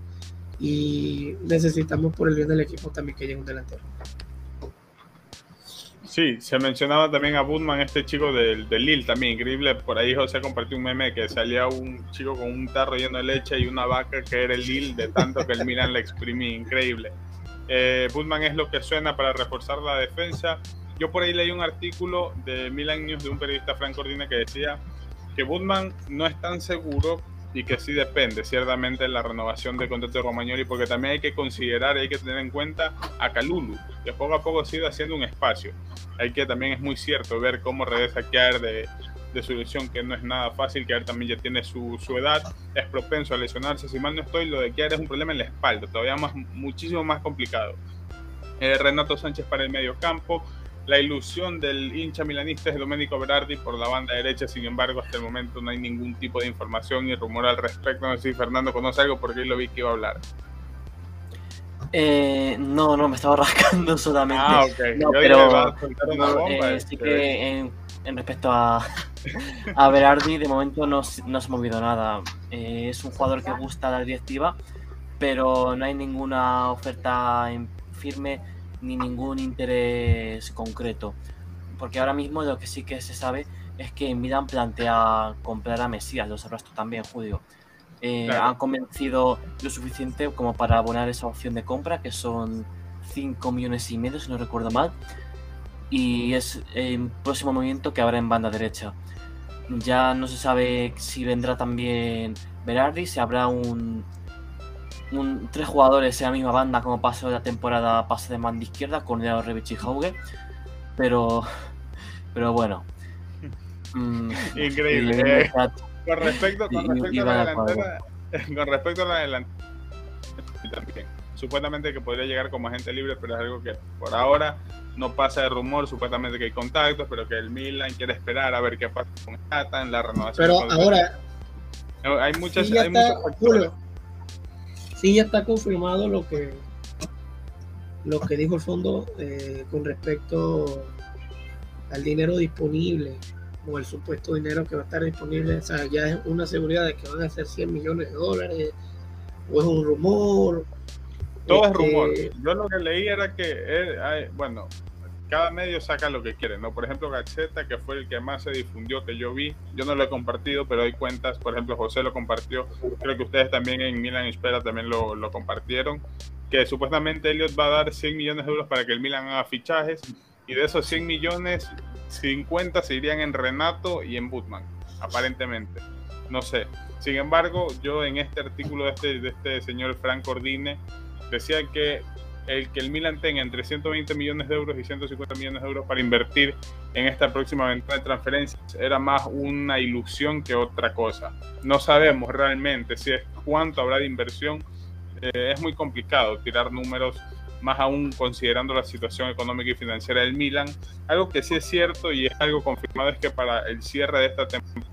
y necesitamos por el bien del equipo también que llegue un delantero. Sí, se mencionaba también a Budman, este chico del, del Lille también, increíble. Por ahí José compartió un meme que salía un chico con un tarro lleno de leche y una vaca que era el Lille, de tanto que el Milan le exprimía, increíble. Eh, Budman es lo que suena para reforzar la defensa. Yo por ahí leí un artículo de Milan News de un periodista Franco Ordina que decía que Budman no es tan seguro y que sí depende ciertamente de la renovación del contrato de Romagnoli, porque también hay que considerar, hay que tener en cuenta a Calulu, que poco a poco sigue haciendo un espacio. Hay que también es muy cierto ver cómo regresa de, de su lesión, que no es nada fácil, Kiar también ya tiene su, su, edad, es propenso a lesionarse, si mal no estoy, lo de Kiar es un problema en la espalda, todavía más, muchísimo más complicado. Eh, Renato Sánchez para el medio campo, la ilusión del hincha milanista es Domenico Berardi por la banda derecha, sin embargo, hasta el momento no hay ningún tipo de información ni rumor al respecto. No sé si Fernando conoce algo porque lo vi que iba a hablar. Eh, no, no, me estaba rascando solamente. Ah, ok. No, pero eh, sí que en, en respecto a, a, Berardi, de momento no, no se ha movido nada. Eh, es un jugador que gusta la directiva, pero no hay ninguna oferta en firme ni ningún interés concreto. Porque ahora mismo lo que sí que se sabe es que Milan plantea comprar a Mesías, lo sabrás tú también, Julio. Eh, claro. Han convencido lo suficiente como para abonar esa opción de compra, que son 5 millones y medio, si no recuerdo mal. Y es el próximo movimiento que habrá en banda derecha. Ya no se sabe si vendrá también Berardi, si habrá un, un, tres jugadores en la misma banda como pasó la temporada pasada de banda izquierda, con Leo Revich y Hauge. Pero, pero bueno. Mm, Increíble. Eh, con respecto, con respecto y, a la delantera, con respecto a la delantera, también. Supuestamente que podría llegar como agente libre, pero es algo que por ahora no pasa de rumor, supuestamente que hay contactos, pero que el Milan quiere esperar a ver qué pasa con Tata en la renovación. Pero ahora hay muchas, sí, hay muchos Julio, sí ya está confirmado lo que lo que dijo el fondo eh, con respecto al dinero disponible o el supuesto dinero que va a estar disponible. O sea, ya es una seguridad de que van a ser 100 millones de dólares o es un rumor. Todo este, es rumor. Yo lo que leí era que, eh, bueno, cada medio saca lo que quiere, ¿no? Por ejemplo, Gacheta, que fue el que más se difundió, que yo vi, yo no lo he compartido, pero hay cuentas, por ejemplo, José lo compartió, creo que ustedes también en Milan Espera también lo, lo compartieron, que supuestamente Elliot va a dar 100 millones de euros para que el Milan haga fichajes, y de esos 100 millones, 50 se irían en Renato y en Butman, aparentemente. No sé. Sin embargo, yo en este artículo de este, de este señor Frank Ordine decía que el que el Milan tenga entre 120 millones de euros y 150 millones de euros para invertir en esta próxima ventana de transferencias era más una ilusión que otra cosa. No sabemos realmente si es cuánto habrá de inversión. Eh, es muy complicado tirar números, más aún considerando la situación económica y financiera del Milan. Algo que sí es cierto y es algo confirmado es que para el cierre de esta temporada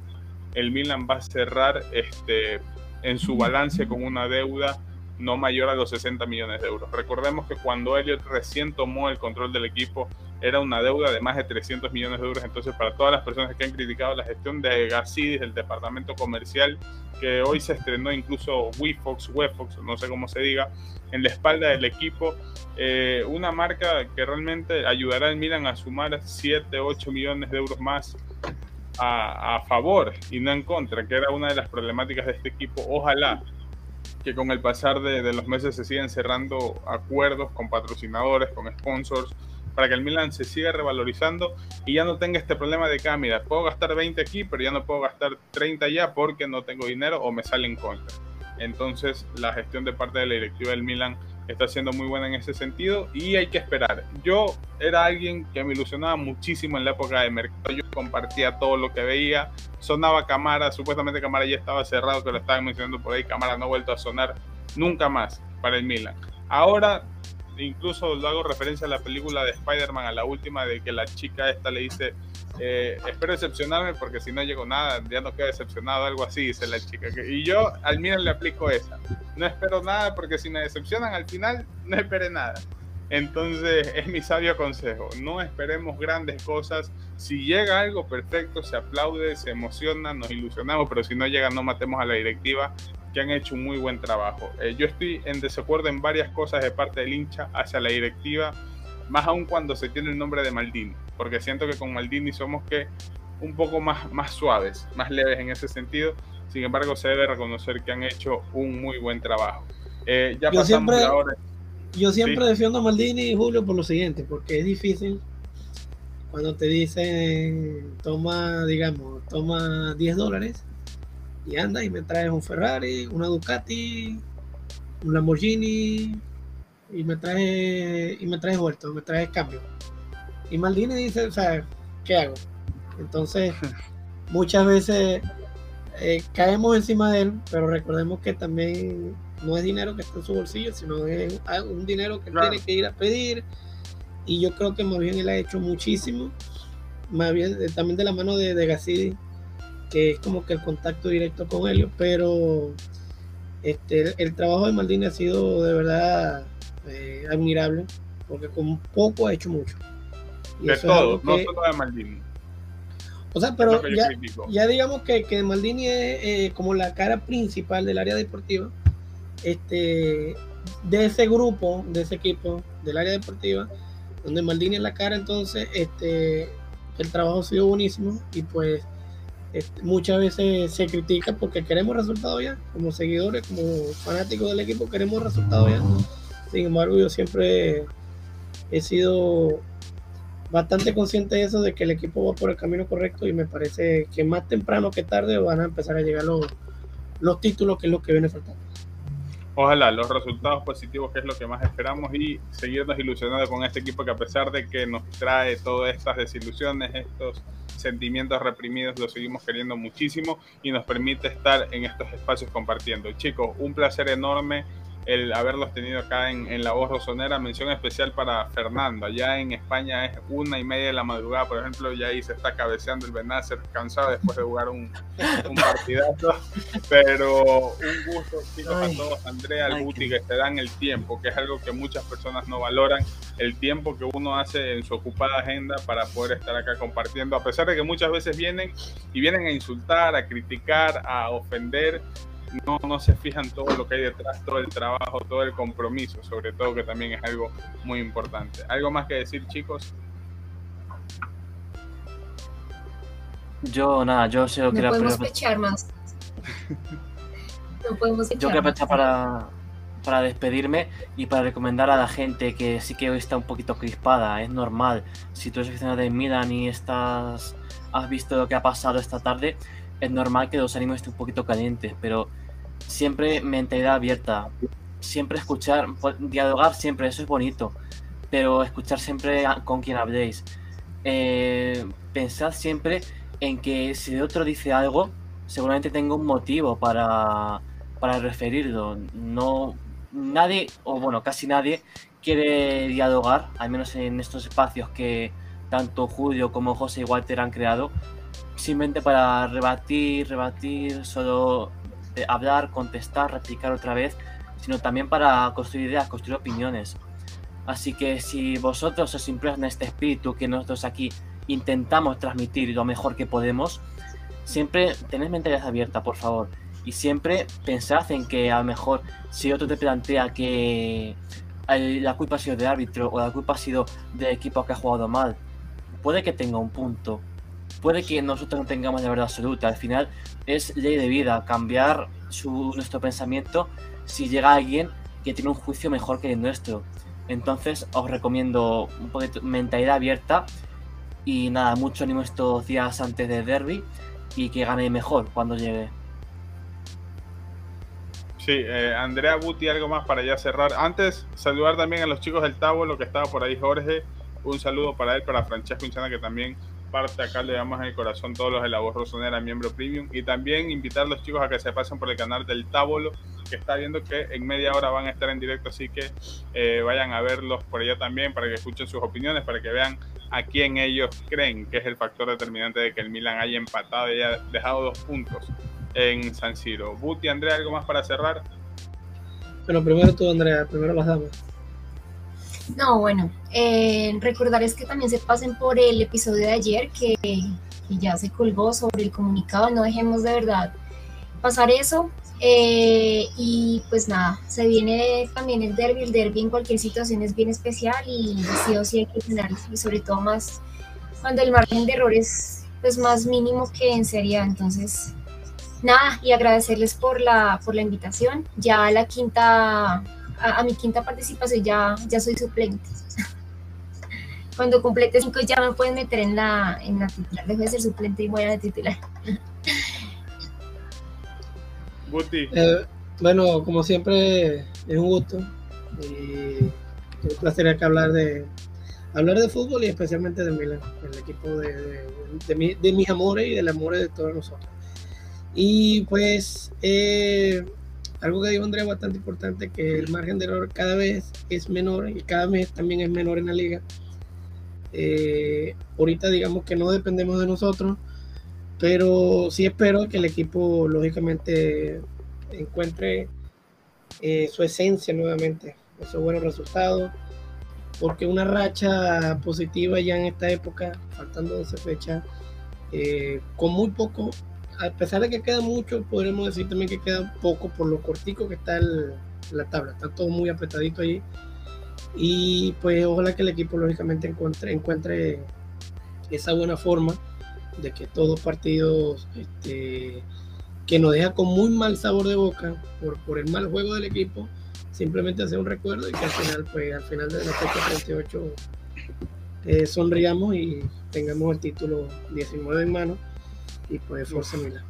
el Milan va a cerrar este, en su balance con una deuda no mayor a los 60 millones de euros. Recordemos que cuando Elliot recién tomó el control del equipo era una deuda de más de 300 millones de euros. Entonces, para todas las personas que han criticado la gestión de Gassidis, del departamento comercial, que hoy se estrenó incluso WeFox, WeFox, no sé cómo se diga, en la espalda del equipo, eh, una marca que realmente ayudará al Milan a sumar 7, 8 millones de euros más a, a, favor y no en contra, que era una de las problemáticas de este equipo. Ojalá que con el pasar de, de, los meses se sigan cerrando acuerdos con patrocinadores, con sponsors, para que el Milan se siga revalorizando y ya no tenga este problema de que, ah, mira, puedo gastar 20 aquí, pero ya no puedo gastar 30 ya porque no tengo dinero o me sale en contra. Entonces, la gestión de parte de la directiva del Milan está siendo muy buena en ese sentido y hay que esperar. Yo era alguien que me ilusionaba muchísimo en la época de mercado, yo compartía todo lo que veía, sonaba Cámara, supuestamente Cámara ya estaba cerrado, que lo estaban mencionando por ahí, Cámara no ha vuelto a sonar nunca más para el Milan. Ahora incluso lo hago referencia a la película de Spider-Man, a la última de que la chica esta le dice, eh, espero decepcionarme porque si no llego nada, ya no quedo decepcionado, algo así, dice la chica. Y yo al Milan le aplico esa. No espero nada porque si me decepcionan al final, no espere nada. Entonces es mi sabio consejo, no esperemos grandes cosas, si llega algo perfecto, se aplaude, se emociona, nos ilusionamos, pero si no llega no matemos a la directiva que han hecho un muy buen trabajo. Eh, yo estoy en desacuerdo en varias cosas de parte del hincha hacia la directiva, más aún cuando se tiene el nombre de Maldini, porque siento que con Maldini somos que un poco más, más suaves, más leves en ese sentido. Sin embargo, se debe reconocer que han hecho un muy buen trabajo. Eh, ya yo pasamos siempre, ahora. Yo siempre ¿Sí? defiendo a Maldini y Julio por lo siguiente, porque es difícil cuando te dicen toma, digamos, toma 10 dólares y anda y me traes un Ferrari, una Ducati, un Lamborghini y me traes y me traes vuelto, me traes cambio. Y Maldini dice, o sea, ¿qué hago? Entonces, muchas veces eh, caemos encima de él, pero recordemos que también no es dinero que está en su bolsillo, sino es un dinero que claro. tiene que ir a pedir. Y yo creo que más bien él ha hecho muchísimo, más bien también de la mano de, de que es como que el contacto directo con ellos, pero este, el, el trabajo de Maldini ha sido de verdad eh, admirable, porque con poco ha hecho mucho. Y de todo, que, no solo de Maldini. O sea, pero ya, ya, digamos que, que Maldini es eh, como la cara principal del área deportiva, este, de ese grupo, de ese equipo, del área deportiva, donde Maldini es la cara, entonces este, el trabajo ha sido buenísimo y pues este, muchas veces se critica porque queremos resultados ya, como seguidores, como fanáticos del equipo, queremos resultados ya. Sin embargo, yo siempre he sido bastante consciente de eso, de que el equipo va por el camino correcto y me parece que más temprano que tarde van a empezar a llegar los, los títulos, que es lo que viene faltando. Ojalá los resultados positivos, que es lo que más esperamos, y seguirnos ilusionados con este equipo que a pesar de que nos trae todas estas desilusiones, estos sentimientos reprimidos, lo seguimos queriendo muchísimo y nos permite estar en estos espacios compartiendo. Chicos, un placer enorme el haberlos tenido acá en, en, La Voz Rosonera. Mención especial para Fernando. Allá en España es una y media de la madrugada, por ejemplo, ya ahí se está cabeceando el Benacer, cansado después de jugar un, un partidazo. Pero un gusto, chicos, a todos. Andrea, al Guti, que te dan el tiempo, que es algo que muchas personas no valoran. El tiempo que uno hace en su ocupada agenda para poder estar acá compartiendo, a pesar de que muchas veces vienen y vienen a insultar, a criticar, a ofender no, no se fijan todo lo que hay detrás, todo el trabajo, todo el compromiso, sobre todo que también es algo muy importante. ¿Algo más que decir, chicos? Yo nada, yo sé lo que no podemos fechar más. no podemos Yo quería aprovechar para, para despedirme y para recomendar a la gente que sí que hoy está un poquito crispada, es normal. Si tú eres aficionado de Milan y estás has visto lo que ha pasado esta tarde, es normal que los ánimos estén un poquito calientes, pero siempre mentalidad abierta, siempre escuchar, po- dialogar siempre, eso es bonito, pero escuchar siempre con quien habléis. Eh, pensad siempre en que si otro dice algo, seguramente tenga un motivo para, para referirlo. No, nadie, o bueno, casi nadie, quiere dialogar, al menos en estos espacios que tanto Julio como José y Walter han creado, simplemente para rebatir, rebatir, solo eh, hablar, contestar, replicar otra vez, sino también para construir ideas, construir opiniones. Así que si vosotros os impregna este espíritu que nosotros aquí intentamos transmitir lo mejor que podemos, siempre tened mentalidad abierta, por favor. Y siempre pensad en que a lo mejor si otro te plantea que la culpa ha sido del árbitro o la culpa ha sido del equipo que ha jugado mal, puede que tenga un punto. Puede que nosotros no tengamos la verdad absoluta. Al final es ley de vida cambiar su, nuestro pensamiento si llega alguien que tiene un juicio mejor que el nuestro. Entonces os recomiendo un poquito mentalidad abierta y nada, mucho ánimo estos días antes del derby y que gane mejor cuando llegue. Sí, eh, Andrea Buti, algo más para ya cerrar. Antes, saludar también a los chicos del Tabo, lo que estaba por ahí Jorge. Un saludo para él, para Francesco Inchana, que también parte acá, le damos en el corazón todos los de la voz rosonera, miembro premium. Y también invitar a los chicos a que se pasen por el canal del Tábolo, que está viendo que en media hora van a estar en directo, así que eh, vayan a verlos por allá también para que escuchen sus opiniones, para que vean a quién ellos creen que es el factor determinante de que el Milan haya empatado y haya dejado dos puntos en San Siro. Buti, Andrea, ¿algo más para cerrar? Bueno, primero tú, Andrea, primero las damas. No, bueno, eh, recordarles que también se pasen por el episodio de ayer que, ya se colgó sobre el comunicado. No dejemos de verdad pasar eso. Eh, y pues nada, se viene también el derby. El derby en cualquier situación es bien especial y sí o sí hay que tener, y sobre todo más cuando el margen de error es pues más mínimo que en serie. Entonces, nada, y agradecerles por la, por la invitación. Ya la quinta a, a, mi quinta participación ya, ya soy suplente. Cuando complete cinco ya me pueden meter en la, en la titular. Dejo de ser suplente y voy a la titular. Eh, bueno, como siempre, es un gusto. Y es un placer acá hablar de hablar de fútbol y especialmente de Milan, el equipo de, de, de, mi, de mis amores y del amor de todos nosotros. Y pues eh, algo que dijo Andrea bastante importante, que el margen de error cada vez es menor y cada vez también es menor en la liga. Eh, ahorita digamos que no dependemos de nosotros, pero sí espero que el equipo lógicamente encuentre eh, su esencia nuevamente, esos buenos resultados, porque una racha positiva ya en esta época, faltando 12 fechas, eh, con muy poco a pesar de que queda mucho, podremos decir también que queda poco por lo cortico que está la tabla. Está todo muy apretadito ahí. Y pues ojalá que el equipo lógicamente encuentre, esa buena forma de que todos partidos este, que nos deja con muy mal sabor de boca por, por el mal juego del equipo, simplemente hacer un recuerdo y que al final, pues al final de la fecha 38 eh, sonriamos y tengamos el título 19 en mano y pues Forza Milan.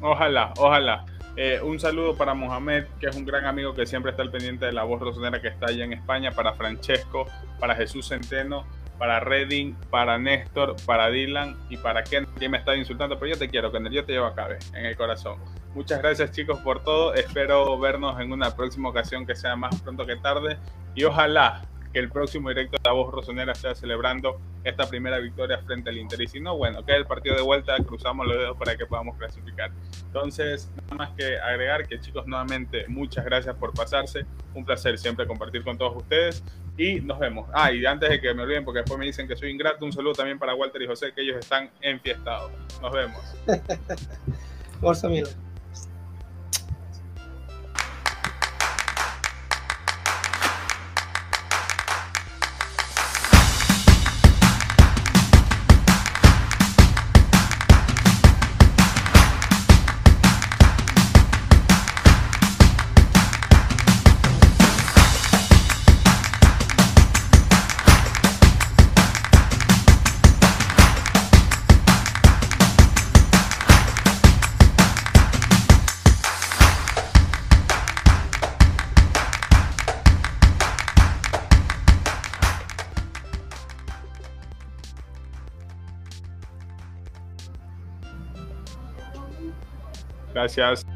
Ojalá, ojalá. Eh, un saludo para Mohamed, que es un gran amigo que siempre está al pendiente de la voz rosonera que está allá en España, para Francesco, para Jesús Centeno, para Redding, para Néstor, para Dylan y para Ken, que me está insultando, pero yo te quiero, Ken, yo te llevo acá, en el corazón. Muchas gracias chicos por todo, espero vernos en una próxima ocasión que sea más pronto que tarde y ojalá que el próximo directo de la voz rosonera esté celebrando esta primera victoria frente al Inter. Y si no, bueno, que el partido de vuelta, cruzamos los dedos para que podamos clasificar. Entonces, nada más que agregar que chicos, nuevamente, muchas gracias por pasarse. Un placer siempre compartir con todos ustedes. Y nos vemos. Ah, y antes de que me olviden, porque después me dicen que soy ingrato, un saludo también para Walter y José, que ellos están enfiestados. Nos vemos. Forza Milan. Gracias.